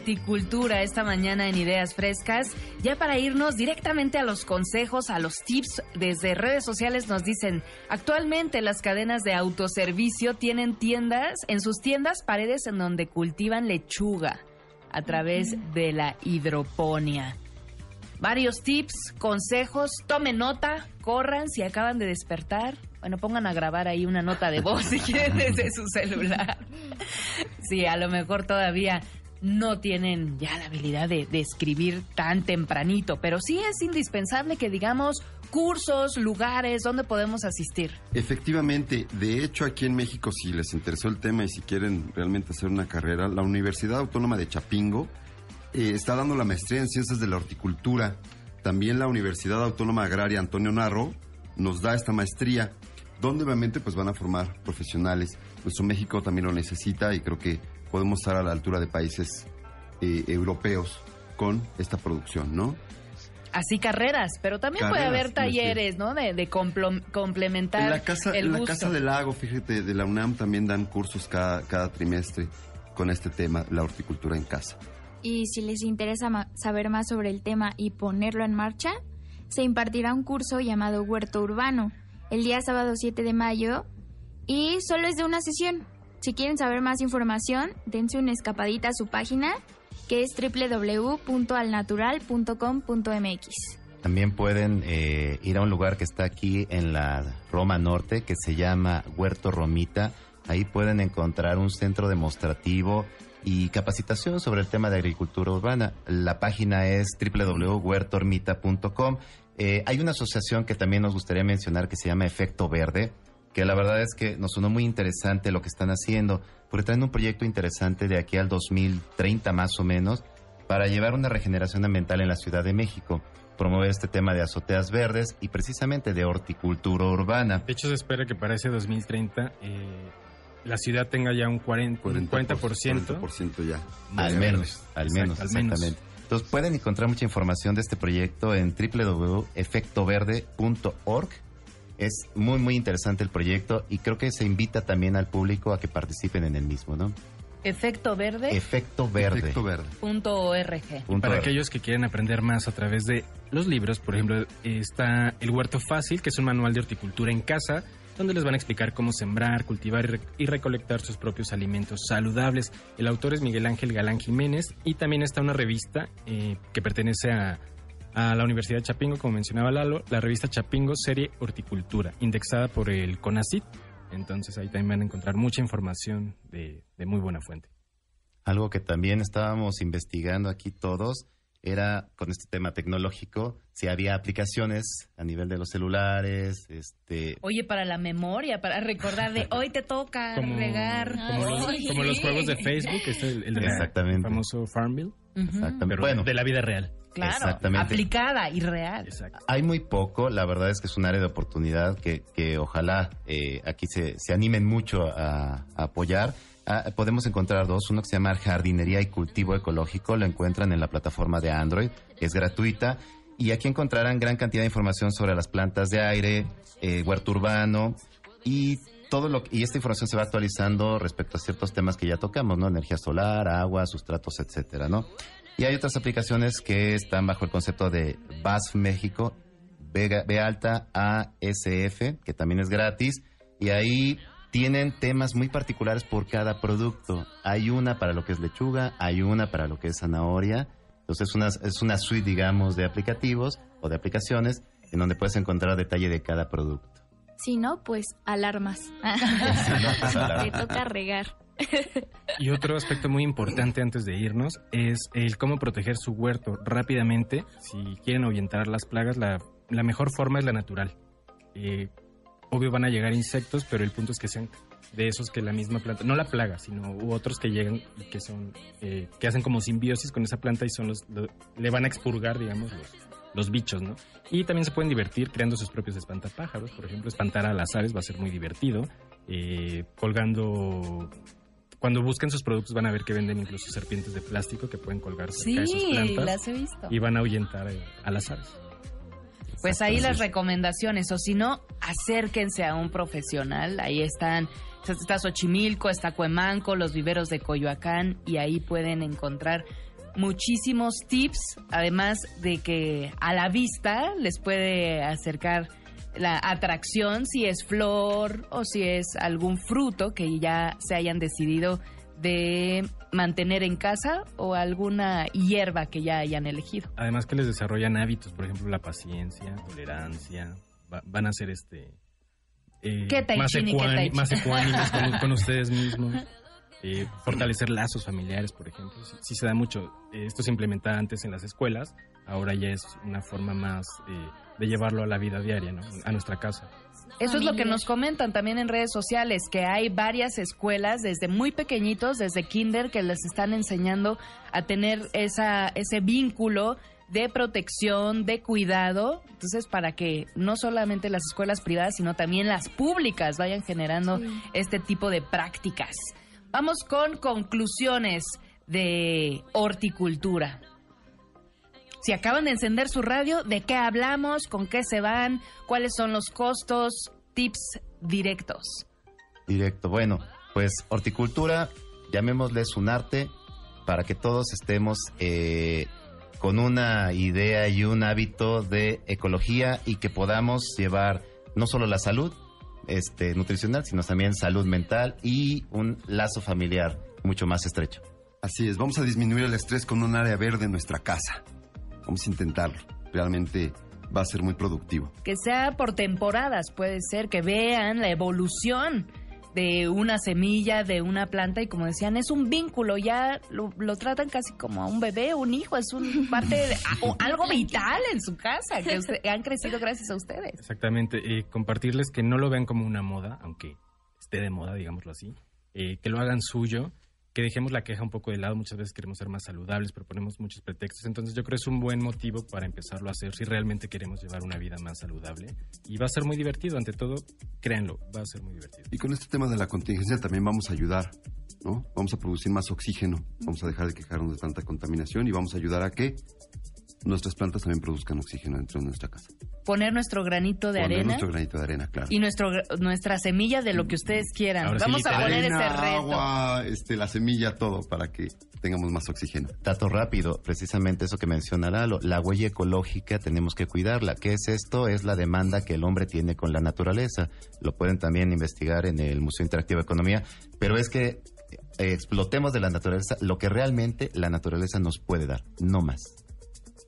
S3: Horticultura esta mañana en Ideas Frescas. Ya para irnos directamente a los consejos, a los tips, desde redes sociales nos dicen, actualmente las cadenas de autoservicio tienen tiendas, en sus tiendas paredes en donde cultivan lechuga a través de la hidroponía. Varios tips, consejos, tomen nota, corran si acaban de despertar. Bueno, pongan a grabar ahí una nota de voz si quieren desde su celular. Sí, a lo mejor todavía no tienen ya la habilidad de, escribir tan tempranito, pero sí es indispensable que digamos cursos, lugares, donde podemos asistir.
S6: Efectivamente, de hecho aquí en México, si les interesó el tema y si quieren realmente hacer una carrera, la Universidad Autónoma de Chapingo eh, está dando la maestría en Ciencias de la Horticultura. También la Universidad Autónoma Agraria Antonio Narro nos da esta maestría, donde obviamente pues van a formar profesionales. Nuestro México también lo necesita y creo que podemos estar a la altura de países eh, europeos con esta producción, ¿no?
S3: Así carreras, pero también puede haber talleres, ¿no? De, de complementar
S6: En la casa,
S3: el
S6: en la
S3: gusto.
S6: casa del lago, fíjate, de la UNAM también dan cursos cada, cada trimestre con este tema, la horticultura en casa.
S5: Y si les interesa ma- saber más sobre el tema y ponerlo en marcha, se impartirá un curso llamado Huerto Urbano el día sábado 7 de mayo y solo es de una sesión. Si quieren saber más información, dense una escapadita a su página que es www.alnatural.com.mx.
S9: También pueden eh, ir a un lugar que está aquí en la Roma Norte, que se llama Huerto Romita. Ahí pueden encontrar un centro demostrativo y capacitación sobre el tema de agricultura urbana. La página es www.huertormita.com. Eh, hay una asociación que también nos gustaría mencionar que se llama Efecto Verde, que la verdad es que nos sonó muy interesante lo que están haciendo, porque traen un proyecto interesante de aquí al 2030 más o menos, para llevar una regeneración ambiental en la Ciudad de México, promover este tema de azoteas verdes y precisamente de horticultura urbana.
S7: De hecho, se espera que para ese 2030 eh, la ciudad tenga ya un 40%, un 40%.
S6: 40% ya.
S9: Al
S7: Exacto,
S9: menos,
S7: al menos.
S9: exactamente. Entonces pueden encontrar mucha información de este proyecto en www.efectoverde.org. Es muy, muy interesante el proyecto y creo que se invita también al público a que participen en el mismo, ¿no?
S3: Efecto verde.
S9: Efecto Verde.
S6: Efecto verde.
S3: punto org.
S7: Y para aquellos que quieren aprender más a través de los libros, por ejemplo, está El Huerto Fácil, que es un manual de horticultura en casa, donde les van a explicar cómo sembrar, cultivar y, re- y recolectar sus propios alimentos saludables. El autor es Miguel Ángel Galán Jiménez y también está una revista eh, que pertenece a, a la Universidad de Chapingo, como mencionaba Lalo, la revista Chapingo Serie Horticultura, indexada por el CONACIT. Entonces ahí también van a encontrar mucha información de, de muy buena fuente.
S9: Algo que también estábamos investigando aquí todos era con este tema tecnológico, si había aplicaciones a nivel de los celulares, este,
S3: Oye, para la memoria, para recordar de hoy te toca
S7: Como,
S3: regar.
S7: como los, como juegos de Facebook, este, el, el de la-
S9: Exactamente.
S7: el famoso Farmville.
S9: Exactamente.
S7: Pero
S9: bueno,
S7: de la vida real.
S3: Claro,
S9: Exactamente.
S3: aplicada y real.
S9: Hay muy poco, la verdad es que es un área de oportunidad que, que ojalá eh, aquí se, se animen mucho a, a apoyar. Ah, podemos encontrar dos, uno que se llama Jardinería y Cultivo Ecológico, lo encuentran en la plataforma de Android, es gratuita, y aquí encontrarán gran cantidad de información sobre las plantas de aire, eh, huerto urbano, y todo lo y esta información se va actualizando respecto a ciertos temas que ya tocamos, ¿no? Energía solar, agua, sustratos, etcétera, ¿no? Y hay otras aplicaciones que están bajo el concepto de BASF México, B, B alta ASF, que también es gratis, y ahí tienen temas muy particulares por cada producto. Hay una para lo que es lechuga, hay una para lo que es zanahoria. Entonces es una, es una suite, digamos, de aplicativos o de aplicaciones en donde puedes encontrar detalle de cada producto.
S5: Si no, pues alarmas.
S9: pues, alarmas.
S5: Te toca regar.
S7: Y otro aspecto muy importante antes de irnos es el cómo proteger su huerto rápidamente. Si quieren ahuyentar las plagas, la, mejor forma es la natural. Eh, obvio van a llegar insectos, pero el punto es que sean de esos que la misma planta, no la plaga, sino otros que llegan y que son, eh, que hacen como simbiosis con esa planta y son los, lo- le van a expurgar, digamos, los, los bichos, ¿no? Y también se pueden divertir creando sus propios espantapájaros, por ejemplo, espantar a las aves va a ser muy divertido, eh, colgando... Cuando busquen sus productos van a ver que venden incluso serpientes de plástico que pueden colgar cerca de sus
S3: Sí,
S7: plantas
S3: las he visto.
S7: y van a ahuyentar eh, a las aves.
S3: Pues ahí las recomendaciones, o si no, acérquense a un profesional. Ahí están, está Xochimilco, está Cuemanco, los viveros de Coyoacán, y ahí pueden encontrar muchísimos tips, además de que a la vista les puede acercar la atracción, si es flor o si es algún fruto que ya se hayan decidido de mantener en casa o alguna hierba que ya hayan elegido.
S7: Además que les desarrollan hábitos, por ejemplo, la paciencia, tolerancia, va- van a ser este eh,
S3: ¿Qué tai
S7: más, ecuánimes con, con ustedes mismos. Eh, fortalecer lazos familiares, por ejemplo. Sí, sí se da mucho. Eh, esto se implementaba antes en las escuelas, ahora ya es una forma más eh, de llevarlo a la vida diaria, ¿no? a nuestra casa.
S3: Eso es lo que nos comentan también en redes sociales, que hay varias escuelas desde muy pequeñitos, desde kinder, que les están enseñando a tener esa, ese vínculo de protección, de cuidado. Entonces, para que no solamente las escuelas privadas, sino también las públicas vayan generando este tipo de prácticas. Vamos con conclusiones de horticultura. Si acaban de encender su radio, ¿de qué hablamos? ¿Con qué se van? ¿Cuáles son los costos? Tips directos.
S9: Directo. Bueno, pues horticultura, llamémosles un arte para que todos estemos eh, con una idea y un hábito de ecología y que podamos llevar no solo la salud este, nutricional, sino también salud mental y un lazo familiar mucho más estrecho.
S6: Así es, vamos a disminuir el estrés con un área verde en nuestra casa. Vamos a intentarlo. Realmente va a ser muy productivo.
S3: Que sea por temporadas, puede ser que vean la evolución de una semilla, de una planta y como decían, es un vínculo, ya lo, lo tratan casi como a un bebé, un hijo, es un parte de a- o algo vital en su casa, que usted- han crecido gracias a ustedes.
S7: Exactamente. eh, compartirles que no lo vean como una moda, aunque esté de moda, digámoslo así. eh, que lo hagan suyo, que dejemos la queja un poco de lado. Muchas veces queremos ser más saludables, pero ponemos muchos pretextos. Entonces yo creo que es un buen motivo para empezarlo a hacer si realmente queremos llevar una vida más saludable. Y va a ser muy divertido, ante todo, créanlo, va a ser muy divertido.
S6: Y con este tema de la contingencia también vamos a ayudar, ¿no? Vamos a producir más oxígeno, vamos a dejar de quejarnos de tanta contaminación y vamos a ayudar a que nuestras plantas también produzcan oxígeno dentro de nuestra casa.
S3: Poner nuestro granito de
S6: Poner
S3: arena
S6: nuestro granito de arena, claro.
S3: y nuestro, nuestra semilla de lo que ustedes quieran.
S6: Ahora sí,
S3: Vamos a
S6: literal.
S3: poner ese
S6: Arena,
S3: reto.
S6: agua, este, la semilla, todo, para que tengamos más oxígeno.
S9: Dato rápido, precisamente eso que menciona Lalo, la huella ecológica tenemos que cuidarla. ¿Qué es esto? Es la demanda que el hombre tiene con la naturaleza. Lo pueden también investigar en el Museo Interactivo de Economía, pero es que eh, explotemos de la naturaleza lo que realmente la naturaleza nos puede dar, no más.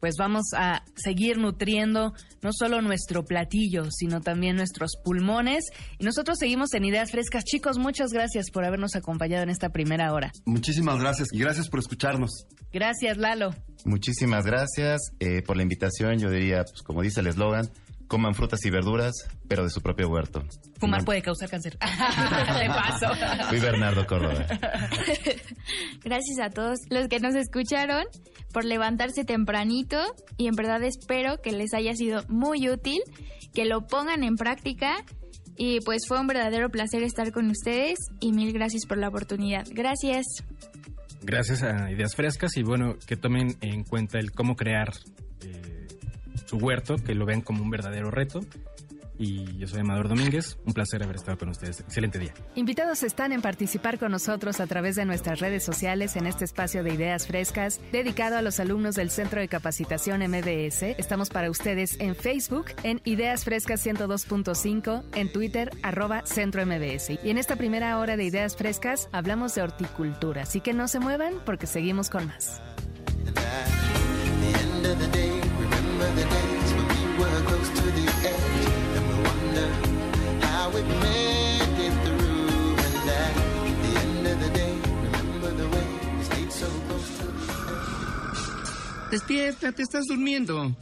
S3: Pues vamos a seguir nutriendo no solo nuestro platillo, sino también nuestros pulmones. Y nosotros seguimos en Ideas Frescas. Chicos, muchas gracias por habernos acompañado en esta primera hora.
S6: Muchísimas gracias y gracias por escucharnos.
S3: Gracias, Lalo.
S9: Muchísimas gracias eh, por la invitación. Yo diría, pues como dice el eslogan, coman frutas y verduras, pero de su propio huerto.
S3: Fumar puede causar cáncer. De paso.
S9: Soy Bernardo Córdoba.
S5: Gracias a todos los que nos escucharon por levantarse tempranito y en verdad espero que les haya sido muy útil, que lo pongan en práctica y pues fue un verdadero placer estar con ustedes y mil gracias por la oportunidad. Gracias.
S7: Gracias a Ideas Frescas y bueno, que tomen en cuenta el cómo crear eh, su huerto, que lo vean como un verdadero reto y yo soy Amador Domínguez. Un placer haber estado con ustedes. Excelente día.
S14: Invitados están en participar con nosotros a través de nuestras redes sociales en este espacio de ideas frescas dedicado a los alumnos del Centro de Capacitación MBS. Estamos para ustedes en Facebook, en Ideas Frescas 102.5, en Twitter, arroba Centro MBS. Y en esta primera hora de Ideas Frescas hablamos de horticultura, así que no se muevan porque seguimos con más.
S15: Despierta, te estás durmiendo.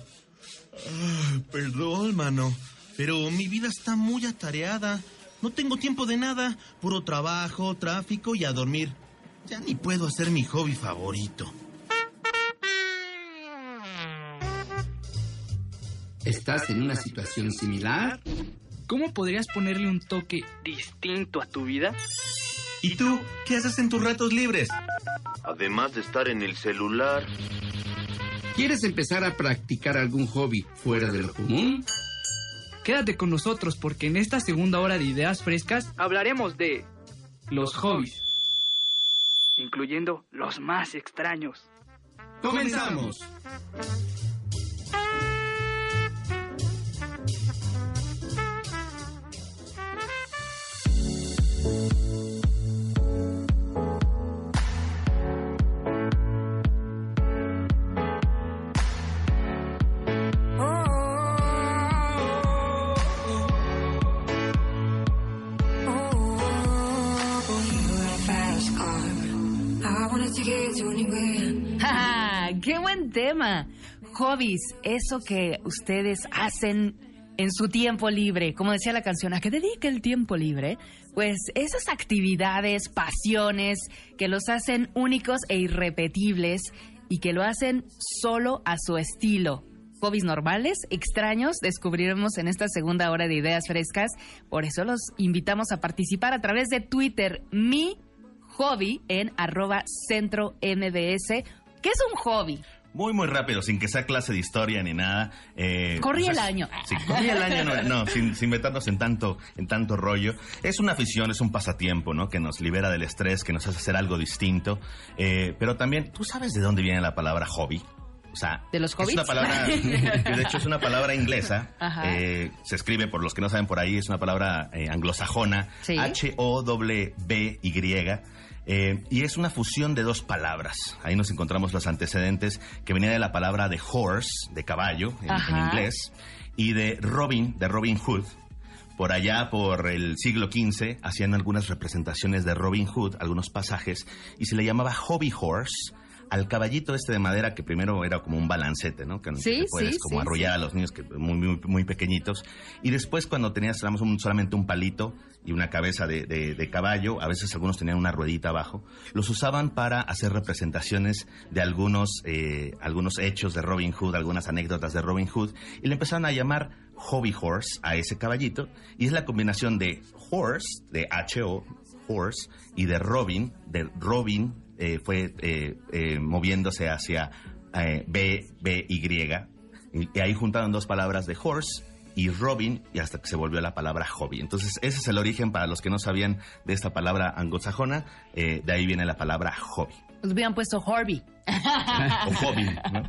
S16: perdón, mano, pero mi vida está muy atareada. No tengo tiempo de nada. Puro trabajo, tráfico y a dormir. Ya ni puedo hacer mi hobby favorito.
S15: ¿Estás en una situación similar?
S17: ¿Cómo podrías ponerle un toque distinto a tu vida?
S16: ¿Y tú? ¿Qué haces en tus ratos libres?
S18: Además de estar en el celular.
S15: ¿Quieres empezar a practicar algún hobby fuera de lo común?
S17: Quédate con nosotros porque en esta segunda hora de ideas frescas hablaremos de los hobbies, incluyendo los más extraños.
S15: ¡Comenzamos!
S3: ¡Qué buen tema! Hobbies, eso que ustedes hacen en su tiempo libre, como decía la canción, ¿a qué dedica el tiempo libre? Pues esas actividades, pasiones que los hacen únicos e irrepetibles y que lo hacen solo a su estilo. Hobbies normales, extraños, descubriremos en esta segunda hora de ideas frescas. Por eso los invitamos a participar a través de Twitter, mi hobby en arroba centro MBS. ¿Qué es un hobby?
S8: Muy, muy rápido, sin que sea clase de historia ni nada. Eh,
S3: corrí el año.
S8: Sí, corrí el año, no, no, sin, sin meternos en tanto, en tanto rollo. Es una afición, es un pasatiempo, ¿no? Que nos libera del estrés, que nos hace hacer algo distinto. Eh, pero también, ¿tú sabes de dónde viene la palabra hobby? O sea,
S3: ¿De los
S8: es una
S3: hobbits?
S8: palabra, que de hecho es una palabra inglesa.
S3: Ajá.
S8: eh, se escribe, por los que no saben por ahí, es una palabra eh, anglosajona.
S3: Sí.
S8: H-O-B-B-Y. Eh, y es una fusión de dos palabras. Ahí nos encontramos los antecedentes que venía de la palabra de horse, de caballo, en, inglés, y de Robin, de Robin Hood. Por allá, por el siglo XV, hacían algunas representaciones de Robin Hood, algunos pasajes, y se le llamaba hobby horse al caballito este de madera que primero era como un balancete, ¿no? Que, que
S3: Sí,
S8: te puedes
S3: sí,
S8: como
S3: sí,
S8: arrullar a los niños que muy, muy, muy pequeñitos. Y después cuando tenías digamos, un- solamente un palito y una cabeza de, de- de caballo, a veces algunos tenían una ruedita abajo, los usaban para hacer representaciones de algunos, eh, algunos hechos de Robin Hood, algunas anécdotas de Robin Hood, y le empezaron a llamar hobby horse a ese caballito, y es la combinación de horse, de H-O, horse, y de Robin, de Robin, eh, fue eh, eh, moviéndose hacia eh, B, B, Y, y, ahí juntaron dos palabras de horse y Robin, y hasta que se volvió la palabra hobby. Entonces, ese es el origen para los que no sabían de esta palabra anglosajona, eh, de ahí viene la palabra hobby.
S3: Nos hubieran puesto Horby.
S8: o hobby, ¿no?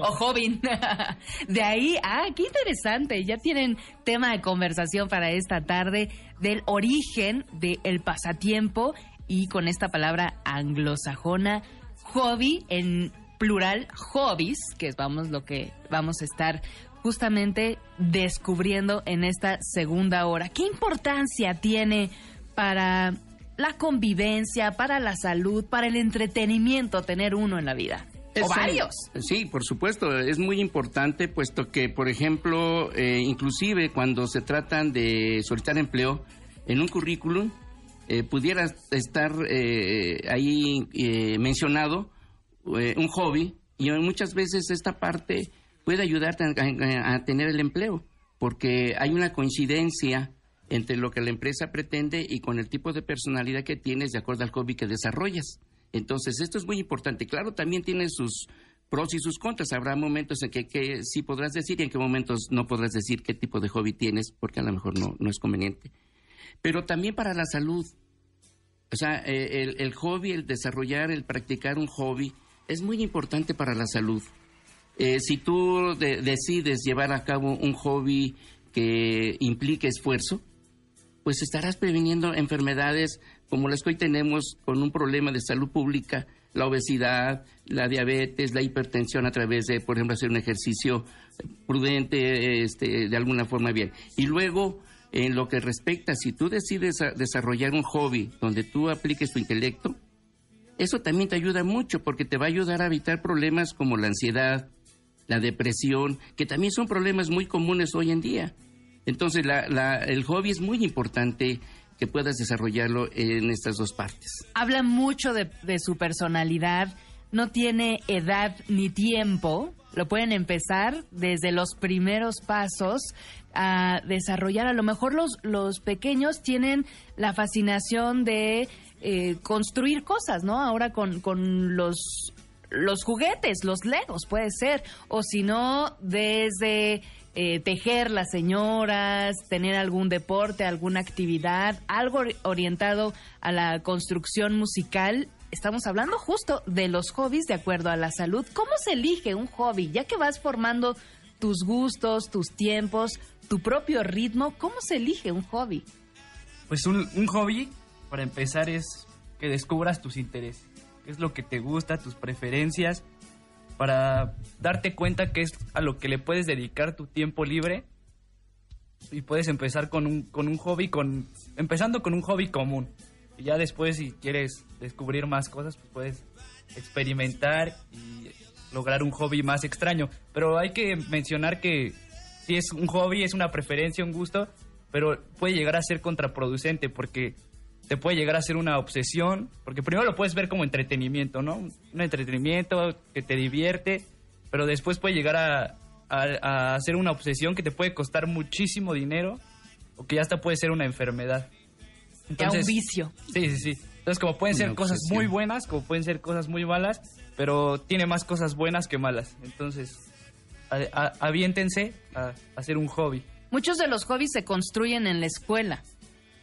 S3: o Joven. De ahí, ah, qué interesante. Ya tienen tema de conversación para esta tarde del origen del pasatiempo y con esta palabra anglosajona, hobby en plural, hobbies, que es vamos lo que vamos a estar justamente descubriendo en esta segunda hora. ¿Qué importancia tiene para la convivencia, para la salud, para el entretenimiento tener uno en la vida? o varios.
S15: Sí, por supuesto, es muy importante, puesto que, por ejemplo, eh, inclusive cuando se tratan de solicitar empleo en un currículum, eh, pudiera estar eh, ahí mencionado un hobby y muchas veces esta parte puede ayudarte a, tener el empleo, porque hay una coincidencia entre lo que la empresa pretende y con el tipo de personalidad que tienes de acuerdo al hobby que desarrollas. Entonces, esto es muy importante. Claro, también tiene sus pros y sus contras. Habrá momentos en que, sí podrás decir y en qué momentos no podrás decir qué tipo de hobby tienes, porque a lo mejor no, no es conveniente. Pero también para la salud. O sea, eh, el, hobby, el desarrollar, el practicar un hobby, es muy importante para la salud. Eh, si tú decides llevar a cabo un hobby que implique esfuerzo, pues estarás previniendo enfermedades como las que hoy tenemos con un problema de salud pública, la obesidad, la diabetes, la hipertensión a través de, por ejemplo, hacer un ejercicio prudente, este, de alguna forma bien. Y luego, en lo que respecta, si tú decides desarrollar un hobby donde tú apliques tu intelecto, eso también te ayuda mucho porque te va a ayudar a evitar problemas como la ansiedad, la depresión, que también son problemas muy comunes hoy en día. Entonces, el hobby es muy importante que puedas desarrollarlo en estas dos partes.
S3: Habla mucho de, su personalidad, no tiene edad ni tiempo, lo pueden empezar desde los primeros pasos a desarrollar. A lo mejor los, los pequeños tienen la fascinación de eh, construir cosas, ¿no? Ahora con, con los, los juguetes, los legos puede ser, o si no, desde eh, tejer las señoras, tener algún deporte, alguna actividad, algo orientado a la construcción musical. Estamos hablando justo de los hobbies de acuerdo a la salud. ¿Cómo se elige un hobby? Ya que vas formando tus gustos, tus tiempos, tu propio ritmo, ¿cómo se elige un hobby?
S17: Pues un, un hobby, para empezar, es que descubras tus intereses, qué es lo que te gusta, tus preferencias, para darte cuenta que es a lo que le puedes dedicar tu tiempo libre y puedes empezar con un, con un hobby, con, empezando con un hobby común. Y ya después si quieres descubrir más cosas, pues puedes experimentar y lograr un hobby más extraño. Pero hay que mencionar que si es un hobby, es una preferencia, un gusto, pero puede llegar a ser contraproducente porque te puede llegar a ser una obsesión, porque primero lo puedes ver como entretenimiento, ¿no? Un entretenimiento que te divierte, pero después puede llegar a, a, ser una obsesión que te puede costar muchísimo dinero o que ya hasta puede ser una enfermedad.
S3: Entonces, un vicio.
S17: Sí, sí, sí. Entonces, como pueden ser cosas muy buenas, como pueden ser cosas muy malas, pero tiene más cosas buenas que malas. Entonces, aviéntense a hacer un hobby.
S3: Muchos de los hobbies se construyen en la escuela.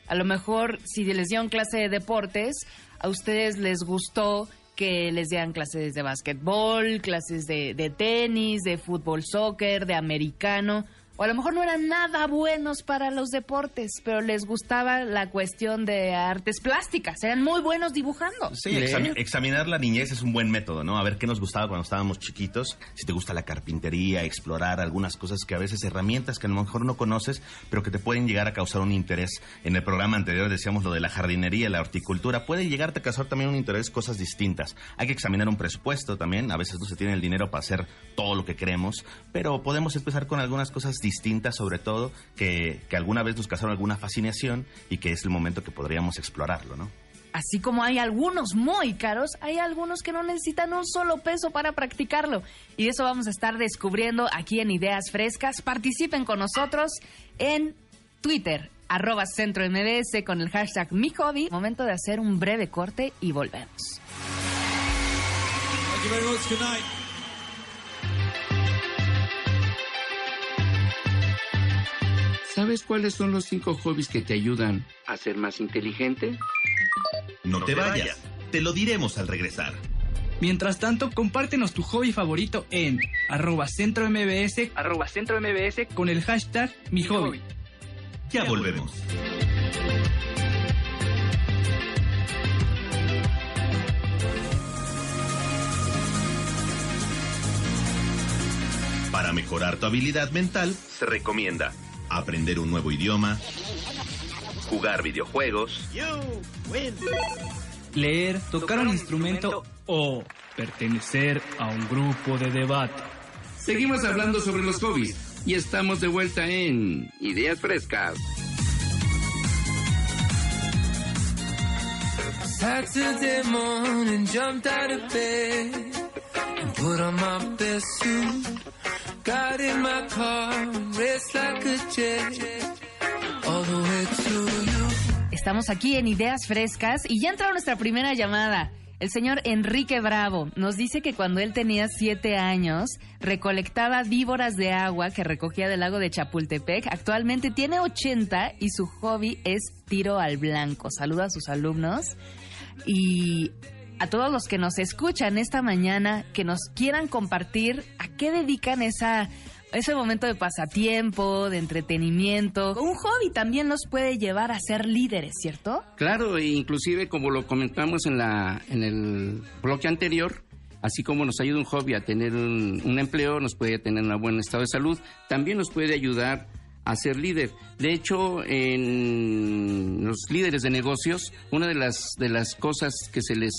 S3: A lo mejor si les dieron clase de deportes, a ustedes les gustó que les dieran clases de básquetbol, clases de tenis, de fútbol, soccer, de americano o a lo mejor no eran nada buenos para los deportes, pero les gustaba la cuestión de artes plásticas, eran muy buenos dibujando.
S8: Sí, examinar la niñez es un buen método, ¿no? A ver qué nos gustaba cuando estábamos chiquitos, si te gusta la carpintería, explorar algunas cosas que a veces herramientas que a lo mejor no conoces, pero que te pueden llegar a causar un interés. En el programa anterior decíamos lo de la jardinería, la horticultura, puede llegarte a causar también un interés, cosas distintas. Hay que examinar un presupuesto también, a veces no se tiene el dinero para hacer todo lo que queremos, pero podemos empezar con algunas cosas distintas sobre todo, que, que alguna vez nos causaron alguna fascinación y que es el momento que podríamos explorarlo, ¿no?
S3: Así como hay algunos muy caros, hay algunos que no necesitan un solo peso para practicarlo. Y eso vamos a estar descubriendo aquí en Ideas Frescas. Participen con nosotros en Twitter, arroba centro MBS con el hashtag mi hobby. Momento de hacer un breve corte y volvemos.
S15: ¿Sabes cuáles son los cinco hobbies que te ayudan a ser más inteligente?
S8: No te vayas, te lo diremos al regresar.
S17: Mientras tanto, compártenos tu hobby favorito en arroba centro mbs,
S3: arroba centro mbs
S17: con el hashtag mi hobby.
S8: Ya volvemos. Para mejorar tu habilidad mental, se recomienda aprender un nuevo idioma, jugar videojuegos,
S17: leer, tocar un instrumento
S19: o pertenecer a un grupo de debate.
S15: Seguimos hablando sobre los hobbies y estamos de vuelta en Ideas Frescas.
S20: Saturday morning, jumped out of bed and put on my best suit.
S3: Estamos aquí en Ideas Frescas y ya entró nuestra primera llamada. El señor Enrique Bravo nos dice que cuando él tenía siete años recolectaba víboras de agua que recogía del lago de Chapultepec. Actualmente tiene 80 y su hobby es tiro al blanco. Saluda a sus alumnos y a todos los que nos escuchan esta mañana, que nos quieran compartir a qué dedican esa ese momento de pasatiempo, de entretenimiento. Un hobby también nos puede llevar a ser líderes, ¿cierto?
S15: Claro, e inclusive como lo comentamos en, la, en el bloque anterior, así como nos ayuda un hobby a tener un, un empleo, nos puede tener un buen estado de salud, también nos puede ayudar a ser líder. De hecho, en los líderes de negocios, una de las de las cosas que se les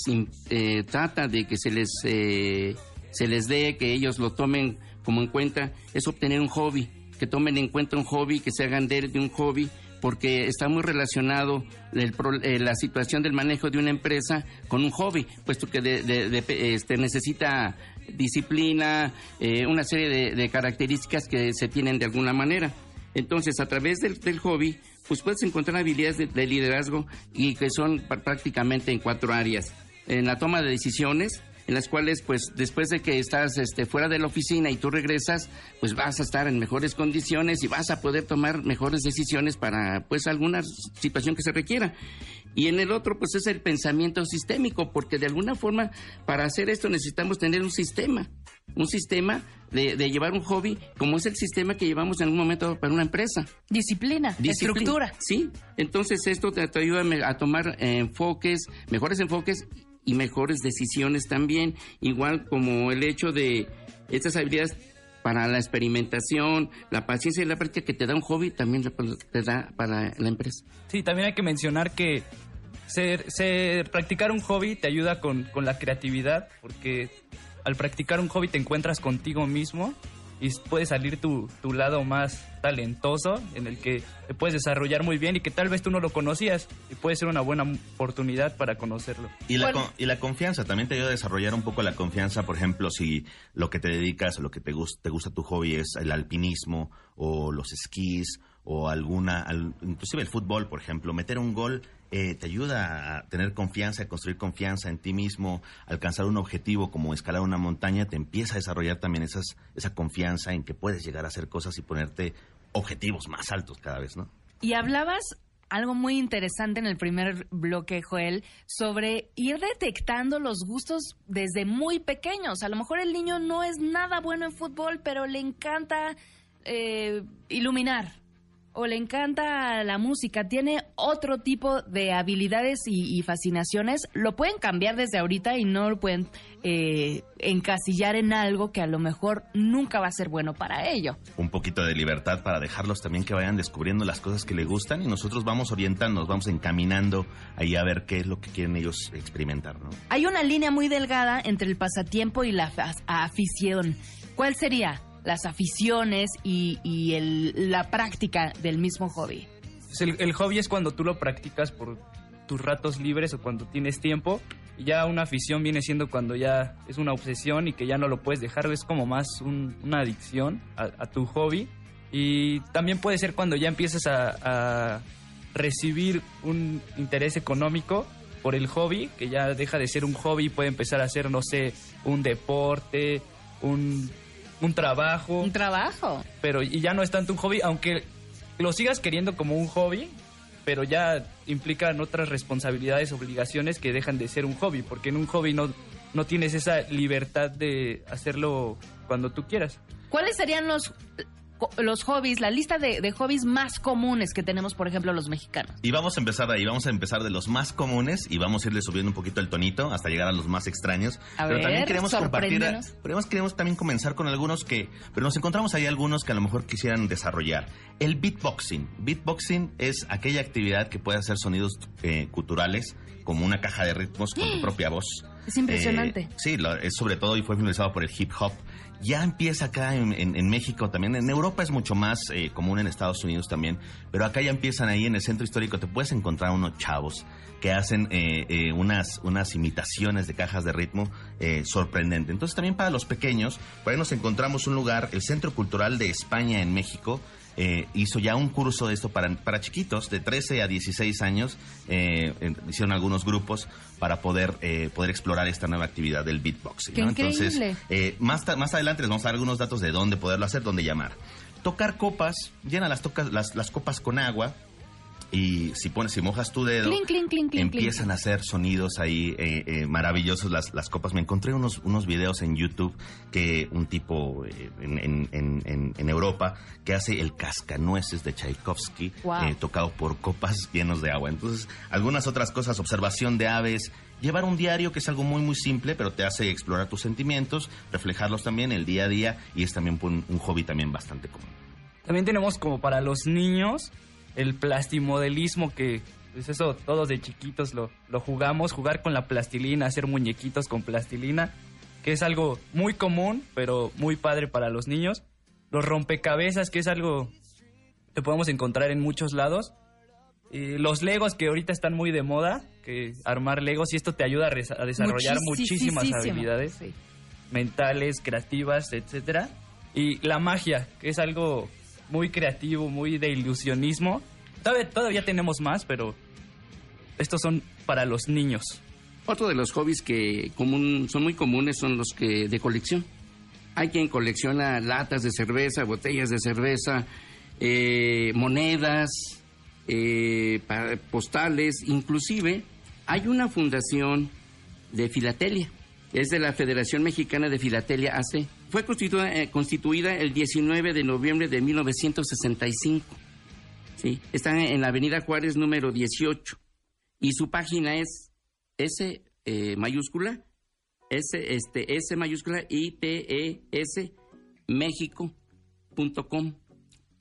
S15: eh, trata de que se les eh, se les dé, que ellos lo tomen como en cuenta, es obtener un hobby, que tomen en cuenta un hobby, que se hagan de, de un hobby, porque está muy relacionado el eh, la situación del manejo de una empresa con un hobby, puesto que de- de- este, necesita disciplina, eh, una serie de características que se tienen de alguna manera. Entonces, a través del, del hobby, pues puedes encontrar habilidades de, de liderazgo y que son pr- prácticamente en cuatro áreas. En la toma de decisiones, en las cuales, pues, después de que estás este, fuera de la oficina y tú regresas, pues vas a estar en mejores condiciones y vas a poder tomar mejores decisiones para, pues, alguna situación que se requiera. Y en el otro, pues, es el pensamiento sistémico, porque de alguna forma, para hacer esto necesitamos tener un sistema, un sistema de, de llevar un hobby, como es el sistema que llevamos en algún momento para una empresa.
S3: Disciplina,
S15: Disciplina.
S3: estructura.
S15: Sí, entonces esto te, te ayuda a me- a tomar enfoques, mejores enfoques y mejores decisiones también, igual como el hecho de estas habilidades para la experimentación, la paciencia y la práctica que te da un hobby, también te da para la empresa.
S17: Sí, también hay que mencionar que ser, ser- practicar un hobby te ayuda con, con la creatividad, porque al practicar un hobby te encuentras contigo mismo y puede salir tu, tu lado más talentoso, en el que te puedes desarrollar muy bien y que tal vez tú no lo conocías y puede ser una buena oportunidad para conocerlo.
S8: Y la, con- y la confianza, también te ayuda a desarrollar un poco la confianza, por ejemplo, si lo que te dedicas o lo que te, gus- te gusta tu hobby es el alpinismo o los esquís o alguna, al- inclusive el fútbol, por ejemplo, meter un gol eh, te ayuda a tener confianza, a construir confianza en ti mismo, alcanzar un objetivo como escalar una montaña, te empieza a desarrollar también esas, esa confianza en que puedes llegar a hacer cosas y ponerte objetivos más altos cada vez, ¿no?
S3: Y hablabas algo muy interesante en el primer bloque, Joel, sobre ir detectando los gustos desde muy pequeños. A lo mejor el niño no es nada bueno en fútbol, pero le encanta eh, iluminar o le encanta la música, tiene otro tipo de habilidades y, y fascinaciones, lo pueden cambiar desde ahorita y no lo pueden eh, encasillar en algo que a lo mejor nunca va a ser bueno para ello.
S8: un poquito de libertad para dejarlos también que vayan descubriendo las cosas que les gustan y nosotros vamos orientando, nos vamos encaminando ahí a ver qué es lo que quieren ellos experimentar, ¿no?
S3: Hay una línea muy delgada entre el pasatiempo y la afición. ¿Cuál sería? Las aficiones y, el- la práctica del mismo hobby.
S17: El, hobby es cuando tú lo practicas por tus ratos libres o cuando tienes tiempo. Y ya una afición viene siendo cuando ya es una obsesión y que ya no lo puedes dejar. Es como más un- una adicción a, a tu hobby. Y también puede ser cuando ya empiezas a, a recibir un interés económico por el hobby, que ya deja de ser un hobby y puede empezar a ser, no sé, un deporte, un, un trabajo.
S3: Un trabajo.
S17: Pero y ya no es tanto un hobby, aunque lo sigas queriendo como un hobby, pero ya implican otras responsabilidades, obligaciones que dejan de ser un hobby, porque en un hobby no, no tienes esa libertad de hacerlo cuando tú quieras.
S3: ¿Cuáles serían los, los hobbies, la lista de, de hobbies más comunes que tenemos, por ejemplo, los mexicanos?
S8: Y vamos a empezar ahí, vamos a empezar de los más comunes y vamos a irle subiendo un poquito el tonito hasta llegar a los más extraños.
S3: A
S8: pero
S3: ver,
S8: también queremos compartir,
S3: sorpréndenos.
S8: queremos, queremos también comenzar con algunos que, pero nos encontramos ahí algunos que a lo mejor quisieran desarrollar. El beatboxing. Beatboxing es aquella actividad que puede hacer sonidos eh, culturales como una caja de ritmos con tu propia voz.
S3: Es impresionante.
S8: Eh, sí, lo- es sobre todo y fue influenciado por el hip hop. Ya empieza acá en, México también. En Europa es mucho más eh, común, en Estados Unidos también. Pero acá ya empiezan ahí en el centro histórico. Te puedes encontrar unos chavos que hacen eh, eh, unas, unas imitaciones de cajas de ritmo eh, sorprendente. Entonces también para los pequeños, por ahí nos encontramos un lugar, el Centro Cultural de España en México, eh, hizo ya un curso de esto para, para chiquitos, de 13 a 16 años. eh, hicieron algunos grupos para poder, eh, poder explorar esta nueva actividad del beatboxing.
S3: ¡Qué
S8: ¿no?
S3: increíble!
S8: Entonces, eh, más, más adelante les vamos a dar algunos datos de dónde poderlo hacer, dónde llamar. Tocar copas, llena las, tocas, las, las copas con agua y si pones, si mojas tu dedo, empiezan a hacer sonidos ahí eh, eh, maravillosos las, las copas. Me encontré unos, unos videos en YouTube que un tipo eh, en, en- en- en- en Europa que hace el cascanueces de Tchaikovsky
S3: Wow.
S8: eh, tocado por copas llenos de agua. Entonces, algunas otras cosas, observación de aves, llevar un diario que es algo muy muy simple, pero te hace explorar tus sentimientos, reflejarlos también el día a día y es también un, un hobby también bastante común.
S17: También tenemos como para los niños el plastimodelismo que pues eso todos de chiquitos lo, lo jugamos, jugar con la plastilina, hacer muñequitos con plastilina, que es algo muy común, pero muy padre para los niños. Los rompecabezas, que es algo que podemos encontrar en muchos lados. Y los legos que ahorita están muy de moda, que armar legos y esto te ayuda a, desarrollar muchísimas habilidades
S3: Sí.
S17: mentales, creativas, etcétera. Y la magia, que es algo muy creativo, muy de ilusionismo. Todavía, todavía tenemos más, pero estos son para los niños.
S15: Otro de los hobbies que común, son muy comunes son los que de colección. Hay quien colecciona latas de cerveza, botellas de cerveza, eh, monedas, eh, postales, inclusive hay una fundación de filatelia, es de la Federación Mexicana de Filatelia AC. Fue constituida, eh, constituida el 19 de noviembre de 1965. Sí, está en la Avenida Juárez número 18 y su página es S eh, mayúscula, S, este, S mayúscula, I, T, E, S, México.com.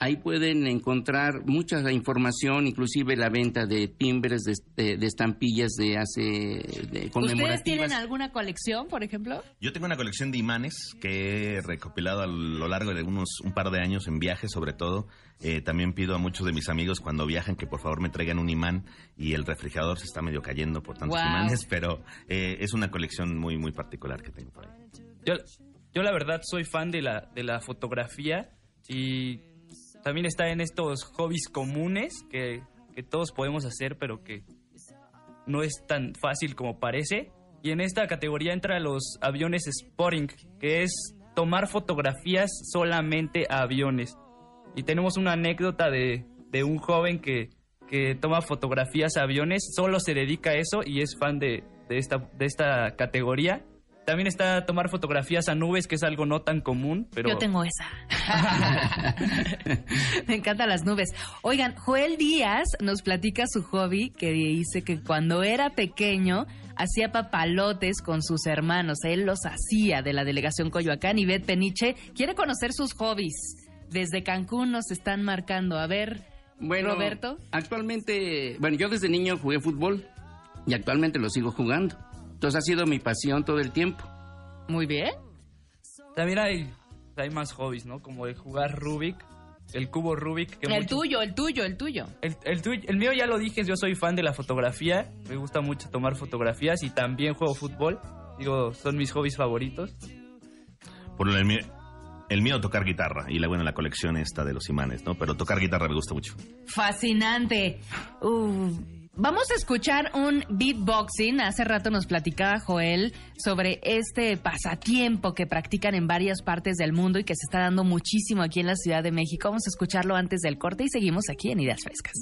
S15: Ahí pueden encontrar mucha información, inclusive la venta de timbres, de, de- de estampillas de hace de
S3: ¿Ustedes
S15: conmemorativas.
S3: tienen alguna colección, por ejemplo?
S8: Yo tengo una colección de imanes que he recopilado a lo largo de unos un par de años en viajes, sobre todo. Eh, también pido a muchos de mis amigos cuando viajan que por favor me traigan un imán y el refrigerador se está medio cayendo por tantos
S17: Wow.
S8: imanes, pero eh, es una colección muy muy particular que tengo por ahí.
S17: Yo, yo la verdad soy fan de la, de la fotografía y también está en estos hobbies comunes que, que todos podemos hacer, pero que no es tan fácil como parece. Y en esta categoría entra los aviones spotting, que es tomar fotografías solamente a aviones. Y tenemos una anécdota de, de un joven que, que toma fotografías a aviones, solo se dedica a eso y es fan de, de esta, de esta categoría. También está tomar fotografías a nubes, que es algo no tan común, pero...
S3: Yo tengo esa. Me encantan las nubes. Oigan, Joel Díaz nos platica su hobby que dice que cuando era pequeño hacía papalotes con sus hermanos. Él los hacía de la delegación Coyoacán y Beth Peniche quiere conocer sus hobbies. Desde Cancún nos están marcando. A ver,
S15: Bueno,
S3: Roberto.
S15: Actualmente, bueno, yo desde niño jugué fútbol y actualmente lo sigo jugando. Entonces ha sido mi pasión todo el tiempo.
S3: Muy bien.
S17: También hay, hay más hobbies, ¿no? Como el jugar Rubik, el cubo Rubik. Que
S3: El
S17: muchos-
S3: tuyo, el tuyo, el tuyo.
S17: El, el tuyo- el mío ya lo dije, yo soy fan de la fotografía, me gusta mucho tomar fotografías y también juego fútbol. Digo, son mis hobbies favoritos.
S8: Por el mío, el mío tocar guitarra y la buena la colección esta de los imanes, ¿no? Pero tocar guitarra me gusta mucho.
S3: Fascinante. Uh, vamos a escuchar un beatboxing. Hace rato nos platicaba Joel sobre este pasatiempo que practican en varias partes del mundo y que se está dando muchísimo aquí en la Ciudad de México. Vamos a escucharlo antes del corte y seguimos aquí en Ideas Frescas.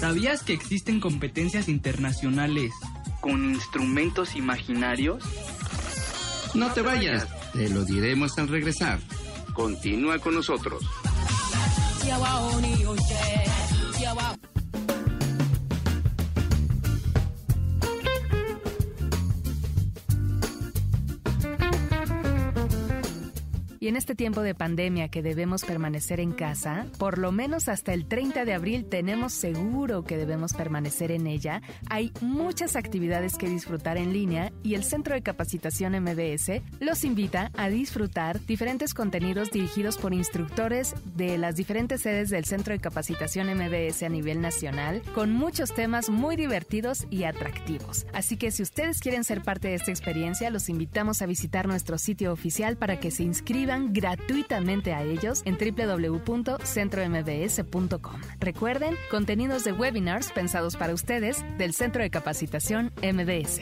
S21: ¿Sabías que existen competencias internacionales
S22: con instrumentos imaginarios?
S15: No te vayas, te lo diremos al regresar. Continúa con nosotros.
S3: Y en este tiempo de pandemia que debemos permanecer en casa, por lo menos hasta el 30 de abril tenemos seguro que debemos permanecer en ella, hay muchas actividades que disfrutar en línea y el Centro de Capacitación MBS los invita a disfrutar diferentes contenidos dirigidos por instructores de las diferentes sedes del Centro de Capacitación MBS a nivel nacional, con muchos temas muy divertidos y atractivos. Así que si ustedes quieren ser parte de esta experiencia, los invitamos a visitar nuestro sitio oficial para que se inscriban gratuitamente a ellos en www.centrombs.com. Recuerden, contenidos de webinars pensados para ustedes del Centro de Capacitación MBS.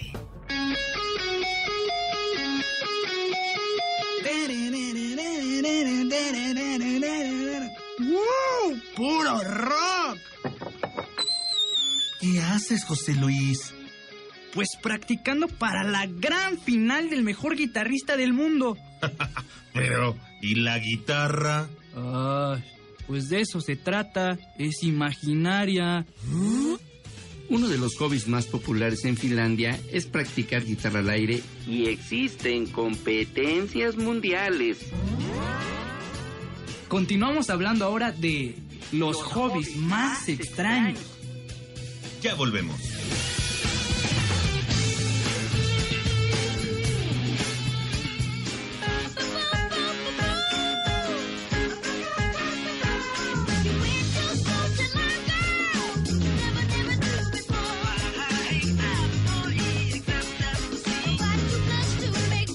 S23: ¡Wow! ¡Puro rock! ¿Qué haces, José Luis?
S22: Pues practicando para la gran final del mejor guitarrista del mundo.
S23: Pero, ¿y la guitarra?
S22: Ay, pues de eso se trata. Es imaginaria.
S15: Uno de los hobbies más populares en Finlandia es practicar guitarra al aire y existen competencias mundiales.
S22: Continuamos hablando ahora de los hobbies más extraños.
S23: Ya volvemos.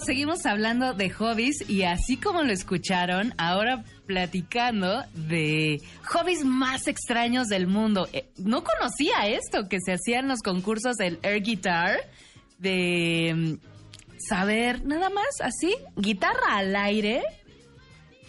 S3: Seguimos hablando de hobbies y así como lo escucharon, ahora platicando de hobbies más extraños del mundo. Eh, no conocía esto, que se hacían los concursos del air guitar, de mm, saber nada más así, guitarra al aire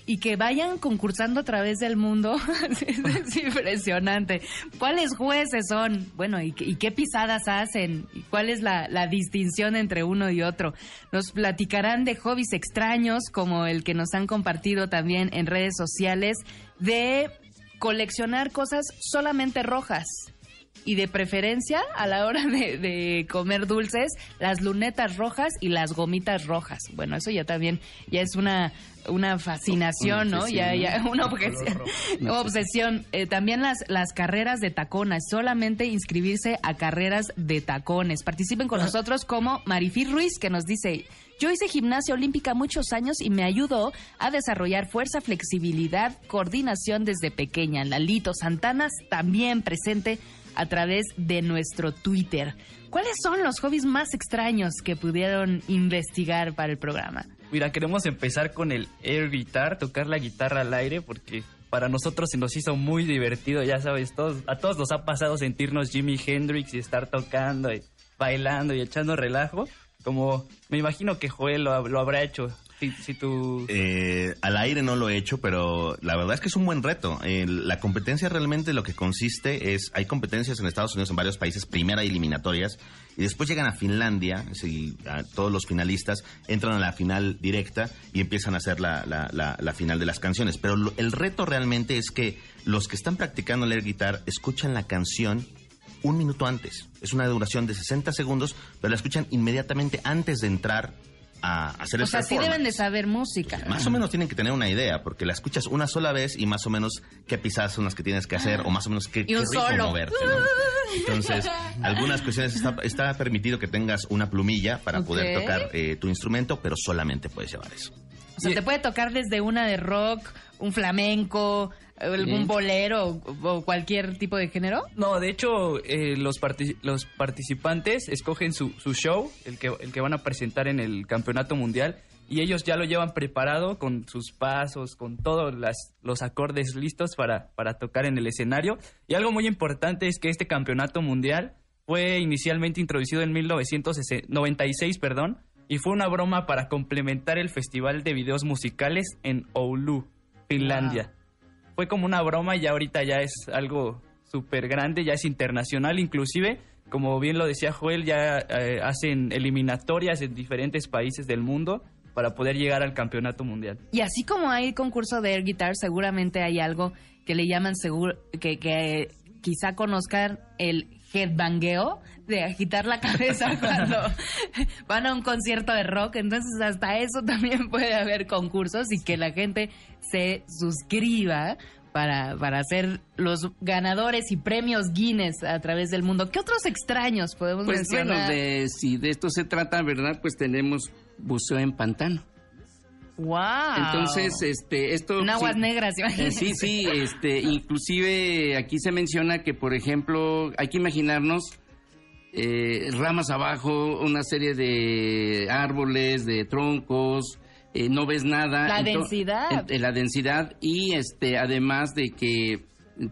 S3: y que vayan concursando a través del mundo. es impresionante. ¿Cuáles jueces son? Bueno, ¿y, y qué pisadas hacen? ¿Y cuál es la, la, distinción entre uno y otro? Nos platicarán de hobbies extraños, como el que nos han compartido también en redes sociales, de coleccionar cosas solamente rojas y de preferencia a la hora de, de, comer dulces, las lunetas rojas y las gomitas rojas. Bueno, eso ya también ya es una una fascinación, una ¿no? Ya, ya, una obsesión. Eh, también las, las carreras de tacones, solamente inscribirse a carreras de tacones. Participen con nosotros como Marifí Ruiz, que nos dice, yo hice gimnasia olímpica muchos años y me ayudó a desarrollar fuerza, flexibilidad, coordinación desde pequeña. Lalito Santanas también presente a través de nuestro Twitter. ¿Cuáles son los hobbies más extraños que pudieron investigar para el programa?
S17: Mira, queremos empezar con el air guitar, tocar la guitarra al aire, porque para nosotros se nos hizo muy divertido, ya sabes, todos, a todos nos ha pasado sentirnos Jimi Hendrix y estar tocando y bailando y echando relajo, como me imagino que Joel lo, lo habrá hecho.
S8: Eh, al aire no lo he hecho, pero la verdad es que es un buen reto. La competencia realmente lo que consiste es, hay competencias en Estados Unidos en varios países, primera eliminatorias, y después llegan a Finlandia, a todos los finalistas entran a la final directa y empiezan a hacer la, la, la, la final de las canciones. Pero lo, el reto realmente es que los que están practicando leer guitar escuchan la canción un minuto antes. Es una duración de 60 segundos, pero la escuchan inmediatamente antes de entrar a hacer
S3: o sea, sí deben de saber música.
S8: Más o menos tienen que tener una idea, porque la escuchas una sola vez y más o menos qué pisadas son las que tienes que hacer, o más o menos qué, qué ritmo
S3: solo.
S8: moverte. ¿no? Entonces, algunas cuestiones está, está, permitido que tengas una plumilla para okay. poder tocar eh, tu instrumento, pero solamente puedes llevar eso.
S3: O sea, te puede tocar desde una de rock, un flamenco, algún bolero o, cualquier tipo de género?
S17: No, de hecho, eh, los, partic los participantes escogen su, su show, el que, el que van a presentar en el campeonato mundial, y ellos ya lo llevan preparado con sus pasos, con todos las, los acordes listos para, para tocar en el escenario. Y algo muy importante es que este campeonato mundial fue inicialmente introducido en 1996, perdón, y fue una broma para complementar el festival de videos musicales en Oulu, Finlandia. Fue como una broma y ya ahorita ya es algo súper grande, ya es internacional inclusive. como bien lo decía Joel, ya eh, hacen eliminatorias en diferentes países del mundo para poder llegar al campeonato mundial.
S3: Y así como hay concurso de air guitar, seguramente hay algo que le llaman seguro que, que quizá conozcan el headbangueo de agitar la cabeza cuando van a un concierto de rock. Entonces hasta eso también puede haber concursos y que la gente se suscriba para, para ser los ganadores y premios Guinness a través del mundo. ¿Qué otros extraños podemos
S15: Pues
S3: mencionar?
S15: bueno, de, si de esto se trata, ¿verdad? Pues tenemos buceo en pantano.
S3: ¡Wow!
S15: Entonces, este, esto...
S3: En aguas
S15: sí,
S3: negras,
S15: eh. Sí, sí, este, inclusive aquí se menciona que, por ejemplo, hay que imaginarnos eh, ramas abajo, una serie de árboles, de troncos, eh, no ves nada.
S3: La densidad.
S15: en- en la densidad y, este, además de que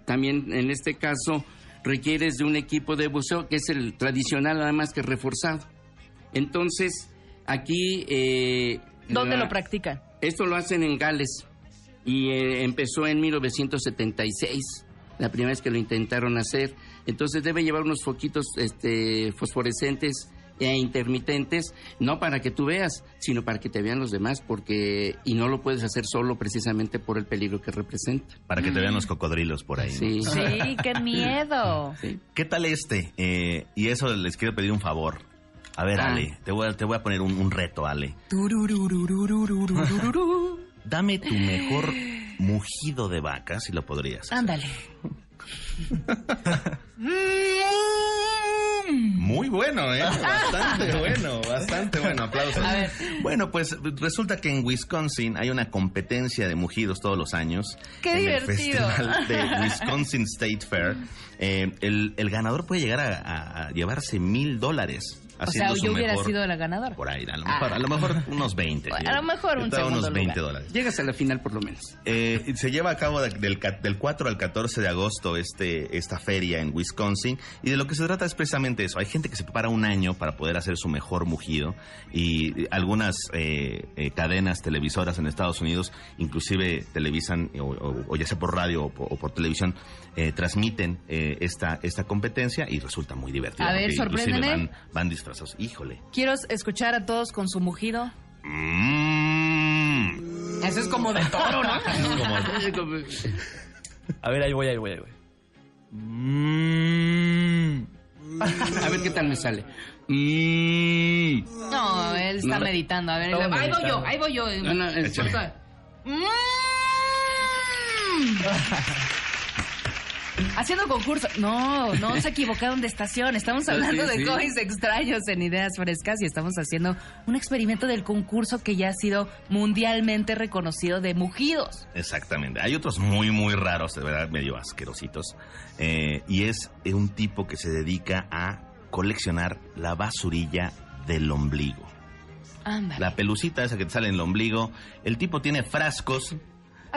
S15: también en este caso requieres de un equipo de buceo que es el tradicional, nada más que reforzado. Entonces, aquí... eh,
S3: ¿Dónde
S15: la-
S3: lo practican?
S15: esto lo hacen en Gales y eh, empezó en 1976, la primera vez que lo intentaron hacer. Entonces debe llevar unos foquitos este, fosforescentes e intermitentes, no para que tú veas, sino para que te vean los demás, porque y no lo puedes hacer solo precisamente por el peligro que representa.
S8: Para que te vean los cocodrilos por ahí. ¿no?
S15: Sí.
S3: Sí, qué miedo.
S8: ¿Qué tal este? Eh, y eso les quiero pedir un favor. A ver,
S3: Ah.
S8: Ale, te voy a, te voy a poner un, un reto, Ale. Dame tu mejor mugido de vaca, si lo podrías.
S3: Ándale.
S8: Muy bueno, ¿eh? Bastante bueno, bastante bueno. Aplausos.
S3: A ver.
S8: Bueno, pues resulta que en Wisconsin hay una competencia de mugidos todos los años.
S3: ¡Qué
S8: en
S3: divertido!
S8: El festival de Wisconsin State Fair. Eh, el, el ganador puede llegar a, a- a llevarse mil dólares.
S3: O sea, yo hubiera
S8: mejor-
S3: sido la ganadora.
S8: Por ahí, a lo mejor, a lo mejor unos 20.
S3: Bueno, a lo mejor un segundo
S8: unos 20
S3: lugar.
S8: dólares.
S15: Llegas a la final por lo menos.
S8: Eh, se lleva a cabo de- del, del 4 al 14 de agosto este, esta feria en Wisconsin y de lo que se trata es precisamente eso. Hay gente que se prepara un año para poder hacer su mejor mugido y algunas eh, eh, cadenas televisoras en Estados Unidos inclusive televisan o, o- o ya sea por radio o por, o por televisión eh, transmiten eh, esta, esta competencia y resulta muy divertido.
S3: A ver, sorpréndeme.
S8: Van, van disfrazados. Híjole.
S3: Quiero escuchar a todos con su mugido.
S8: Mm.
S3: Eso es como de toro, ¿no?
S17: A ver, ahí voy, ahí voy, ahí voy.
S15: A ver qué tal me sale. Mm.
S3: No, él está
S15: No,
S3: meditando. A ver, ahí voy yo, ahí voy yo.
S15: No, no.
S3: Mm. Haciendo concurso. No, no se equivocaron de estación. Estamos hablando
S15: Sí,
S3: de
S15: sí.
S3: extraños en Ideas Frescas y estamos haciendo un experimento del concurso que ya ha sido mundialmente reconocido de mugidos.
S8: Exactamente. Hay otros muy, muy raros, de verdad, medio asquerositos. Eh, y es eh, un tipo que se dedica a coleccionar la basurilla del ombligo.
S3: Ándale.
S8: La pelucita esa que te sale en el ombligo. El tipo tiene frascos.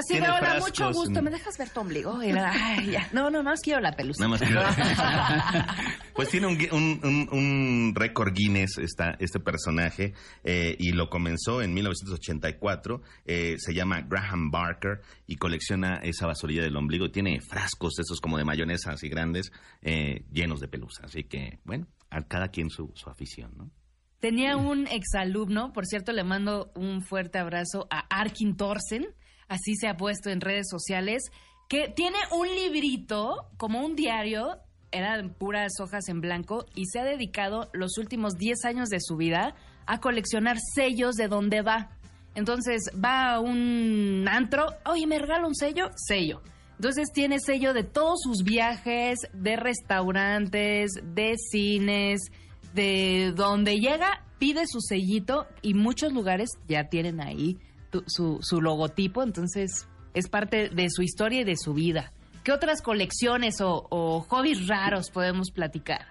S3: Así de
S8: tiene
S3: hola, mucho gusto.
S8: en-
S3: ¿Me dejas ver tu ombligo? Y era, ay, ya. No, no, no, es quiero la pelusa.
S8: Nada más que- pues tiene un, gui- un, un- un récord Guinness esta, este personaje eh, y lo comenzó en 1984. eh, se llama Graham Barker y colecciona esa basurilla del ombligo. Tiene frascos de esos como de mayonesa así grandes eh, llenos de pelusa. Así que, bueno, a cada quien su, su afición, ¿no?
S3: Tenía un exalumno, por cierto, le mando un fuerte abrazo a Arkin Thorsen, así se ha puesto en redes sociales, que tiene un librito, como un diario, eran puras hojas en blanco, y se ha dedicado los últimos 10 años de su vida a coleccionar sellos de donde va. Entonces va a un antro, oye, ¿me regala un sello? Sello. Entonces tiene sello de todos sus viajes, de restaurantes, de cines, de donde llega, pide su sellito y muchos lugares ya tienen ahí tu- su, su logotipo, entonces es parte de su historia y de su vida. ¿Qué otras colecciones o, o hobbies raros podemos platicar?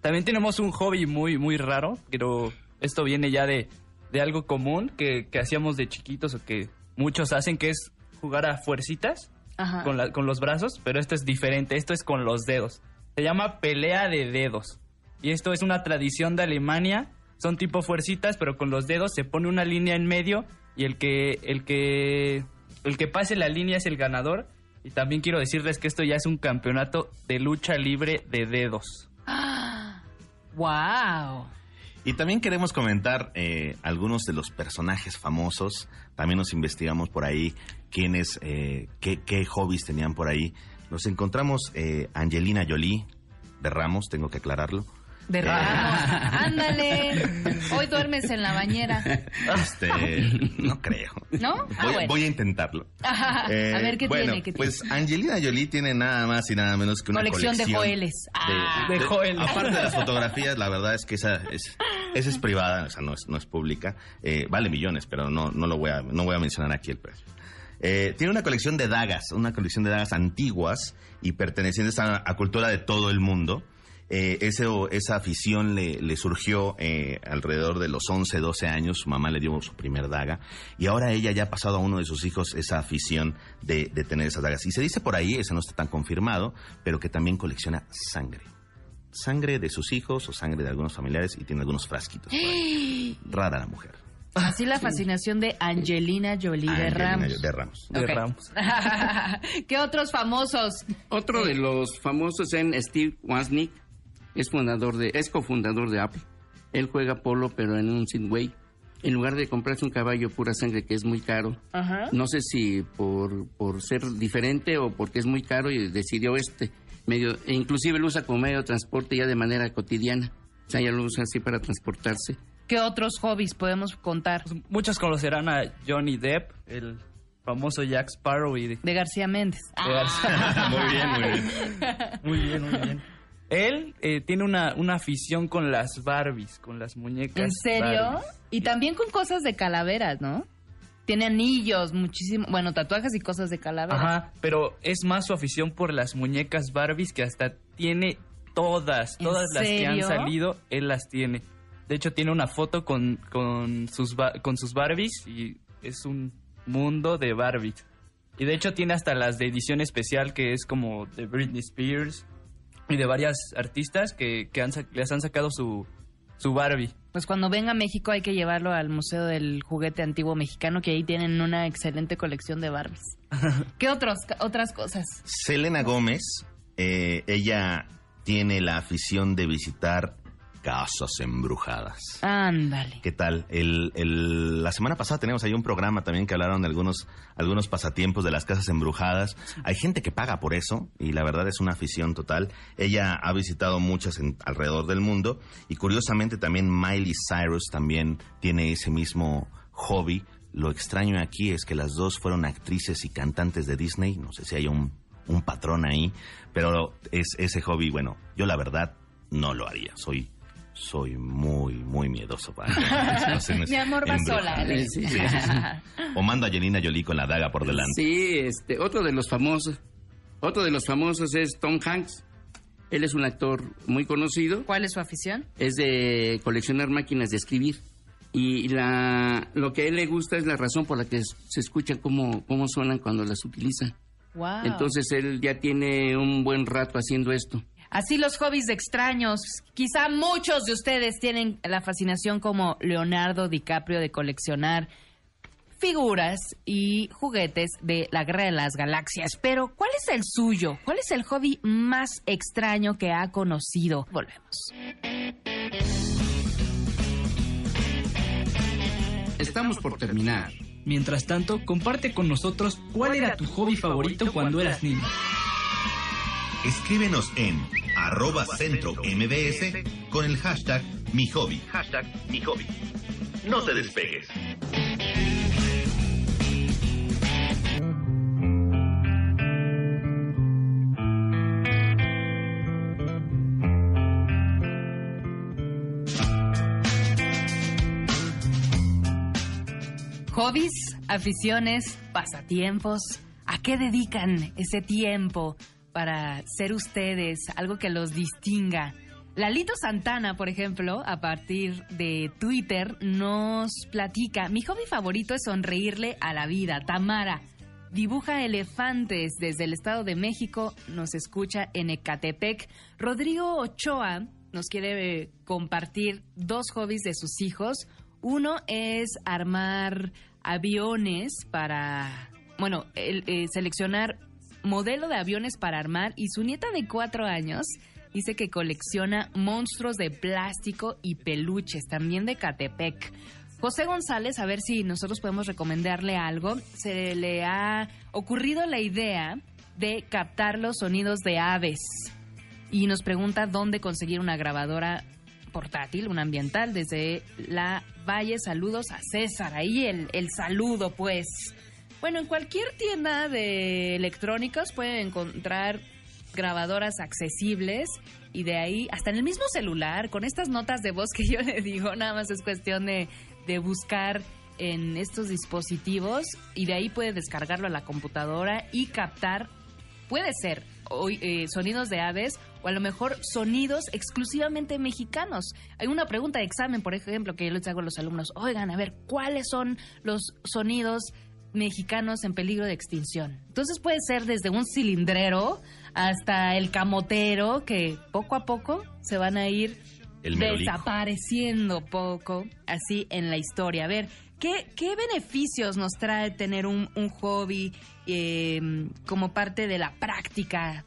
S17: También tenemos un hobby muy, muy raro, pero esto viene ya de, de algo común que, que hacíamos de chiquitos o que muchos hacen, que es jugar a fuercitas con, la- con los brazos, pero esto es diferente, esto es con los dedos. Se llama pelea de dedos. Y esto es una tradición de Alemania, son tipo fuercitas, pero con los dedos se pone una línea en medio y el que, el que, el que pase la línea es el ganador. Y también quiero decirles que esto ya es un campeonato de lucha libre de dedos.
S3: ¡Wow!
S8: Y también queremos comentar eh, algunos de los personajes famosos. También nos investigamos por ahí quiénes, eh, qué, qué hobbies tenían por ahí. Nos encontramos eh, Angelina Jolie de Ramos, tengo que aclararlo.
S3: De Ramos. Ándale. Hoy duermes en la bañera.
S8: Este, no creo.
S3: ¿No? Ah,
S8: Voy,
S3: bueno.
S8: voy a intentarlo.
S3: a
S8: Eh,
S3: ver qué
S8: bueno,
S3: tiene. ¿Qué
S8: pues
S3: tiene?
S8: Angelina Jolie tiene nada más y nada menos que una
S3: colección,
S8: colección,
S3: de Joeles. Ah.
S8: de- de- Aparte de las fotografías, la verdad es que esa es, esa es privada, o sea, no es, no es pública. Eh, vale millones, pero no, no lo voy a, no voy a mencionar aquí el precio. Eh, tiene una colección de dagas, una colección de dagas antiguas y pertenecientes a, a cultura de todo el mundo. Eh, ese, esa afición le, le surgió eh, alrededor de los 11, 12 años. Su mamá le dio su primer daga. Y ahora ella ya ha pasado a uno de sus hijos esa afición de, de tener esas dagas. Y se dice por ahí, ese no está tan confirmado, pero que también colecciona sangre. Sangre de sus hijos o sangre de algunos familiares y tiene algunos frasquitos. Rara la mujer.
S3: Así la fascinación de Angelina Jolie de Ramos.
S8: De Ramos.
S3: Ok. ¿Qué otros famosos?
S15: Otro de los famosos es Steve Wozniak, es fundador de, es cofundador de Apple. Él juega polo, pero en un Sidway. En lugar de comprarse un caballo pura sangre que es muy caro,
S3: Ajá.
S15: no sé si por, por ser diferente o porque es muy caro y decidió este medio, e inclusive lo usa como medio de transporte ya de manera cotidiana. O sea, ya lo usa así para transportarse.
S3: ¿Qué otros hobbies podemos contar?
S17: Muchos conocerán a Johnny Depp, el famoso Jack Sparrow y de,
S3: De García Méndez.
S17: de García. muy bien, muy bien. Muy bien, muy bien. Él eh, tiene una, una afición con las Barbies, con las muñecas.
S3: ¿En serio?
S17: Barbies.
S3: Y también con cosas de calaveras, ¿no? Tiene anillos, muchísimo, bueno, tatuajes y cosas de calaveras.
S17: Ajá, pero es más su afición por las muñecas Barbies que hasta tiene todas,
S3: ¿En
S17: todas las que han salido, él las tiene. De hecho, tiene una foto con, con, sus, con sus Barbies y es un mundo de Barbies. Y de hecho tiene hasta las de edición especial que es como de Britney Spears y de varias artistas que, que han, les han sacado su, su Barbie.
S3: Pues cuando venga a México hay que llevarlo al Museo del Juguete Antiguo Mexicano, que ahí tienen una excelente colección de Barbies. ¿Qué otros, otras cosas?
S8: Selena Gómez, eh, ella tiene la afición de visitar casas embrujadas.
S3: Ándale.
S8: ¿Qué tal? El, el- la semana pasada teníamos ahí un programa también que hablaron de algunos, algunos pasatiempos de las casas embrujadas. Hay gente que paga por eso y la verdad es una afición total. Ella ha visitado muchas en- alrededor del mundo y curiosamente también Miley Cyrus también tiene ese mismo hobby. Lo extraño aquí es que las dos fueron actrices y cantantes de Disney. No sé si hay un, un patrón ahí, pero es ese hobby, bueno, yo la verdad no lo haría. Soy soy muy, muy miedoso para
S3: Mi amor va sola.
S8: Sí, sí, sí. O mando a Angelina Jolie con la daga por delante.
S15: Sí, este, otro de los famosos, otro de los famosos es Tom Hanks. Él es un actor muy conocido.
S3: ¿Cuál es su afición?
S15: Es de coleccionar máquinas de escribir. Y la, lo que a él le gusta es la razón por la que se escuchan cómo, cómo suenan cuando las utiliza.
S3: Wow.
S15: Entonces él ya tiene un buen rato haciendo esto.
S3: Así los hobbies de extraños. Quizá muchos de ustedes tienen la fascinación como Leonardo DiCaprio de coleccionar figuras y juguetes de la Guerra de las Galaxias. Pero, ¿cuál es el suyo? ¿Cuál es el hobby más extraño que ha conocido? Volvemos.
S15: Estamos por terminar.
S21: Mientras tanto, comparte con nosotros cuál era tu hobby favorito cuando eras niño.
S8: Escríbenos en arroba centro MBS con el hashtag mi hobby.
S18: Hashtag mi hobby. No te despegues.
S3: Hobbies, aficiones, pasatiempos. ¿A qué dedican ese tiempo para ser ustedes? Algo que los distinga. Lalito Santana, por ejemplo, a partir de Twitter, nos platica, mi hobby favorito es sonreírle a la vida. Tamara dibuja elefantes desde el Estado de México, nos escucha en Ecatepec. Rodrigo Ochoa nos quiere eh, compartir dos hobbies de sus hijos. Uno es armar aviones para, bueno, eh, seleccionar modelo de aviones para armar y su nieta de cuatro años Dice que colecciona monstruos de plástico y peluches, también de Catepec. José González, a ver si nosotros podemos recomendarle algo. Se le ha ocurrido la idea de captar los sonidos de aves y nos pregunta dónde conseguir una grabadora portátil, una ambiental, desde la Valle. Saludos a César. Ahí el, el saludo, pues. Bueno, en cualquier tienda de electrónicos pueden encontrar grabadoras accesibles y de ahí, hasta en el mismo celular, con estas notas de voz que yo le digo, nada más es cuestión de, de buscar en estos dispositivos y de ahí puede descargarlo a la computadora y captar, puede ser hoy, eh, sonidos de aves o a lo mejor sonidos exclusivamente mexicanos. Hay una pregunta de examen, por ejemplo, que yo les hago a los alumnos, oigan, a ver, ¿cuáles son los sonidos mexicanos en peligro de extinción? Entonces puede ser desde un cilindrero hasta el camotero, que poco a poco se van a ir
S8: El
S3: desapareciendo poco así en la historia. A ver, ¿qué, qué beneficios nos trae tener un, un hobby eh, como parte de la práctica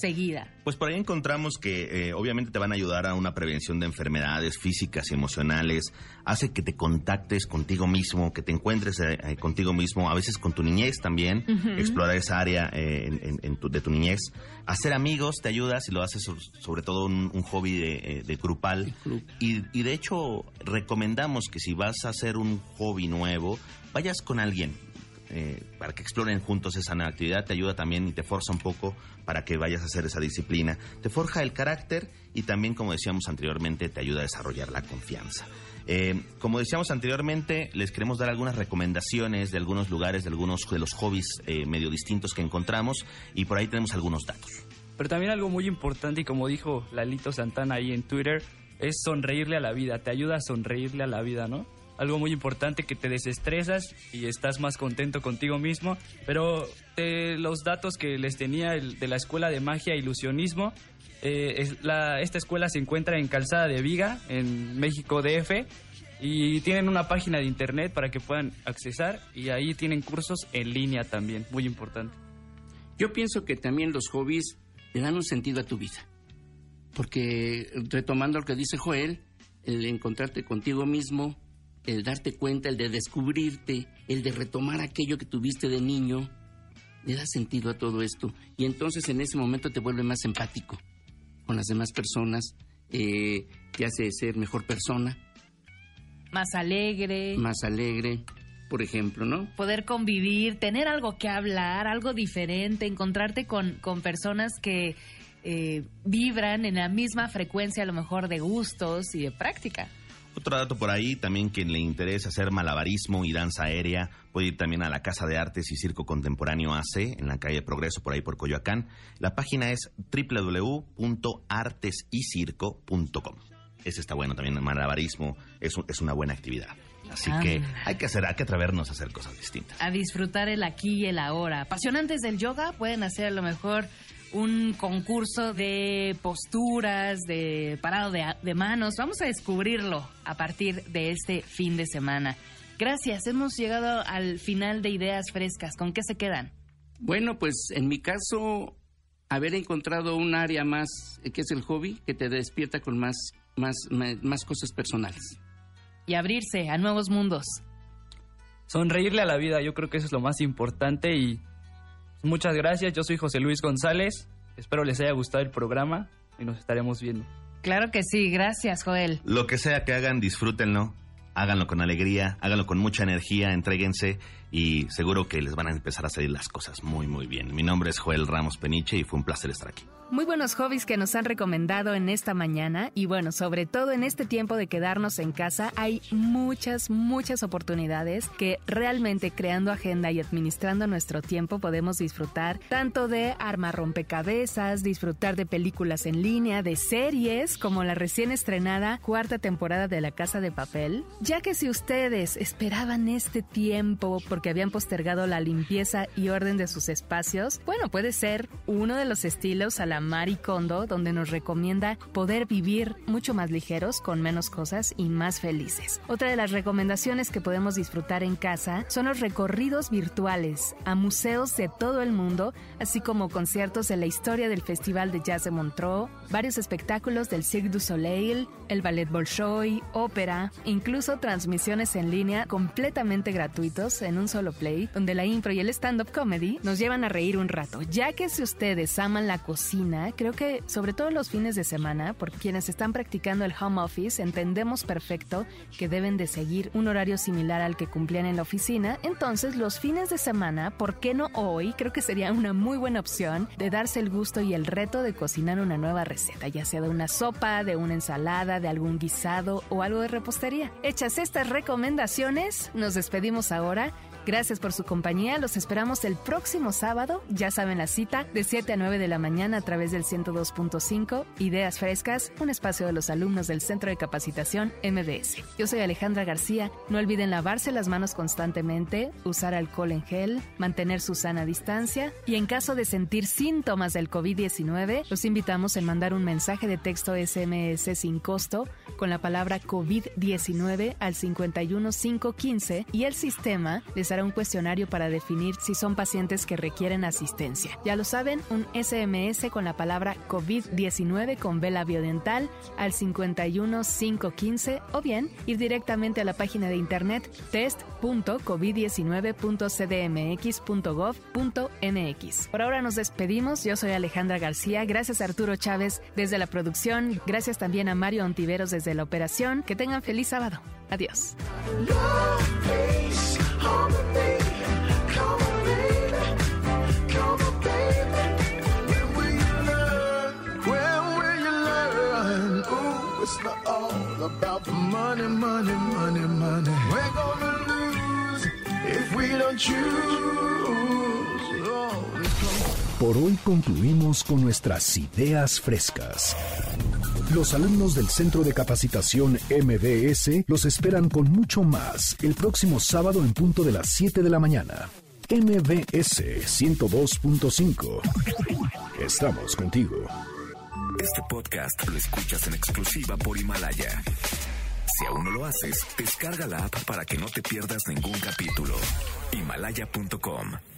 S3: seguida?
S8: Pues por ahí encontramos que eh, obviamente te van a ayudar a una prevención de enfermedades físicas y emocionales, hace que te contactes contigo mismo, que te encuentres eh, eh, contigo mismo, a veces con tu niñez también, explorar esa área eh, en- en- en tu- de tu niñez. Hacer amigos te ayuda si lo haces so- sobre todo un, un hobby de, de grupal. Y, y de hecho recomendamos que si vas a hacer un hobby nuevo, vayas con alguien eh, para que exploren juntos esa nueva actividad, te ayuda también y te forza un poco para que vayas a hacer esa disciplina. Te forja el carácter y también, como decíamos anteriormente, te ayuda a desarrollar la confianza. Eh, como decíamos anteriormente, les queremos dar algunas recomendaciones de algunos lugares, de algunos de los hobbies eh, medio distintos que encontramos y por ahí tenemos algunos datos.
S17: Pero también algo muy importante, y como dijo Lalito Santana ahí en Twitter, es sonreírle a la vida. Te ayuda a sonreírle a la vida, ¿no? Algo muy importante que te desestresas y estás más contento contigo mismo. Pero de los datos que les tenía de la Escuela de Magia e Ilusionismo, eh, es la- esta escuela se encuentra en Calzada de Viga, en México DF. Y tienen una página de internet para que puedan accesar y ahí tienen cursos en línea también, muy importante.
S15: Yo pienso que también los hobbies le dan un sentido a tu vida. Porque retomando lo que dice Joel, el encontrarte contigo mismo, el darte cuenta, el de descubrirte, el de retomar aquello que tuviste de niño, le da sentido a todo esto. Y entonces en ese momento te vuelve más empático con las demás personas, eh, te hace ser mejor persona,
S3: Más alegre.
S15: más alegre, por ejemplo, ¿no?
S3: poder convivir, tener algo que hablar, algo diferente, encontrarte con, con personas que eh, vibran en la misma frecuencia a lo mejor de gustos y de práctica.
S8: Otro dato por ahí, también quien le interesa hacer malabarismo y danza aérea, puede ir también a la Casa de Artes y Circo Contemporáneo AC, en la calle Progreso, por ahí por Coyoacán. La página es www.artesycirco.com. Ese está bueno también, el malabarismo es, un- es una buena actividad. Así
S3: Ah,
S8: que hay que, hacer, hay que atrevernos a hacer cosas distintas.
S3: A disfrutar el aquí y el ahora. Apasionantes del yoga pueden hacer a lo mejor un concurso de posturas, de parado de, de manos. Vamos a descubrirlo a partir de este fin de semana. Gracias, hemos llegado al final de Ideas Frescas. ¿Con qué se quedan?
S15: Bueno, pues en mi caso, haber encontrado un área más, eh, que es el hobby, que te despierta con más, más, más cosas personales.
S3: Y abrirse a nuevos mundos.
S17: sonreírle a la vida, yo creo que eso es lo más importante y muchas gracias, yo soy José Luis González, espero les haya gustado el programa y nos estaremos viendo.
S3: Claro que sí, gracias Joel.
S8: Lo que sea que hagan, disfrútenlo, háganlo con alegría, háganlo con mucha energía, entréguense y seguro que les van a empezar a salir las cosas muy, muy bien. Mi nombre es Joel Ramos Peniche y fue un placer estar aquí.
S14: Muy buenos hobbies que nos han recomendado en esta mañana y bueno, sobre todo en este tiempo de quedarnos en casa hay muchas, muchas oportunidades que realmente creando agenda y administrando nuestro tiempo podemos disfrutar tanto de armar rompecabezas, disfrutar de películas en línea, de series como la recién estrenada cuarta temporada de La Casa de Papel, ya que si ustedes esperaban este tiempo
S3: porque habían postergado la limpieza y orden de sus espacios, bueno, puede ser uno de los estilos a la Mari Kondo, donde nos recomienda poder vivir mucho más ligeros, con menos cosas y más felices. Otra de las recomendaciones que podemos disfrutar en casa son los recorridos virtuales a museos de todo el mundo, así como conciertos de la historia del Festival de Jazz de Montreux, varios espectáculos del Cirque du Soleil, el Ballet Bolshoi, ópera, incluso transmisiones en línea completamente gratuitos en un solo play, donde la impro y el stand-up comedy nos llevan a reír un rato. Ya que si ustedes aman la cocina, creo que sobre todo los fines de semana, por quienes están practicando el home office, entendemos perfecto que deben de seguir un horario similar al que cumplían en la oficina. Entonces, los fines de semana, ¿por qué no hoy? Creo que sería una muy buena opción de darse el gusto y el reto de cocinar una nueva receta, ya sea de una sopa, de una ensalada, de algún guisado o algo de repostería. Hechas estas recomendaciones, nos despedimos ahora. Gracias por su compañía. Los esperamos el próximo sábado. Ya saben la cita, de 7 a 9 de la mañana a través del 102.5. Ideas Frescas, un espacio de los alumnos del Centro de Capacitación MBS. Yo soy Alejandra García. No olviden lavarse las manos constantemente, usar alcohol en gel, mantener su sana distancia y en caso de sentir síntomas del COVID-19, los invitamos a mandar un mensaje de texto SMS sin costo con la palabra COVID-19 al 51515 y el sistema les hará un cuestionario para definir si son pacientes que requieren asistencia. Ya lo saben, un SMS con la palabra COVID-19 con vela biodental al 51515 o bien ir directamente a la página de internet test.covid19.cdmx.gov.mx. Por ahora nos despedimos. Yo soy Alejandra García. Gracias a Arturo Chávez desde la producción. Gracias también a Mario Ontiveros desde la operación. Que tengan feliz sábado. Adiós.
S24: about the money, money, money, money. We're gonna lose if we don't choose.
S2: Por hoy concluimos con nuestras ideas frescas. Los alumnos del Centro de Capacitación MBS los esperan con mucho más el próximo sábado en punto de las 7 de la mañana. MBS 102.5. Estamos contigo.
S1: Este podcast lo escuchas en exclusiva por Himalaya. Si aún no lo haces, descarga la app para que no te pierdas ningún capítulo. Himalaya.com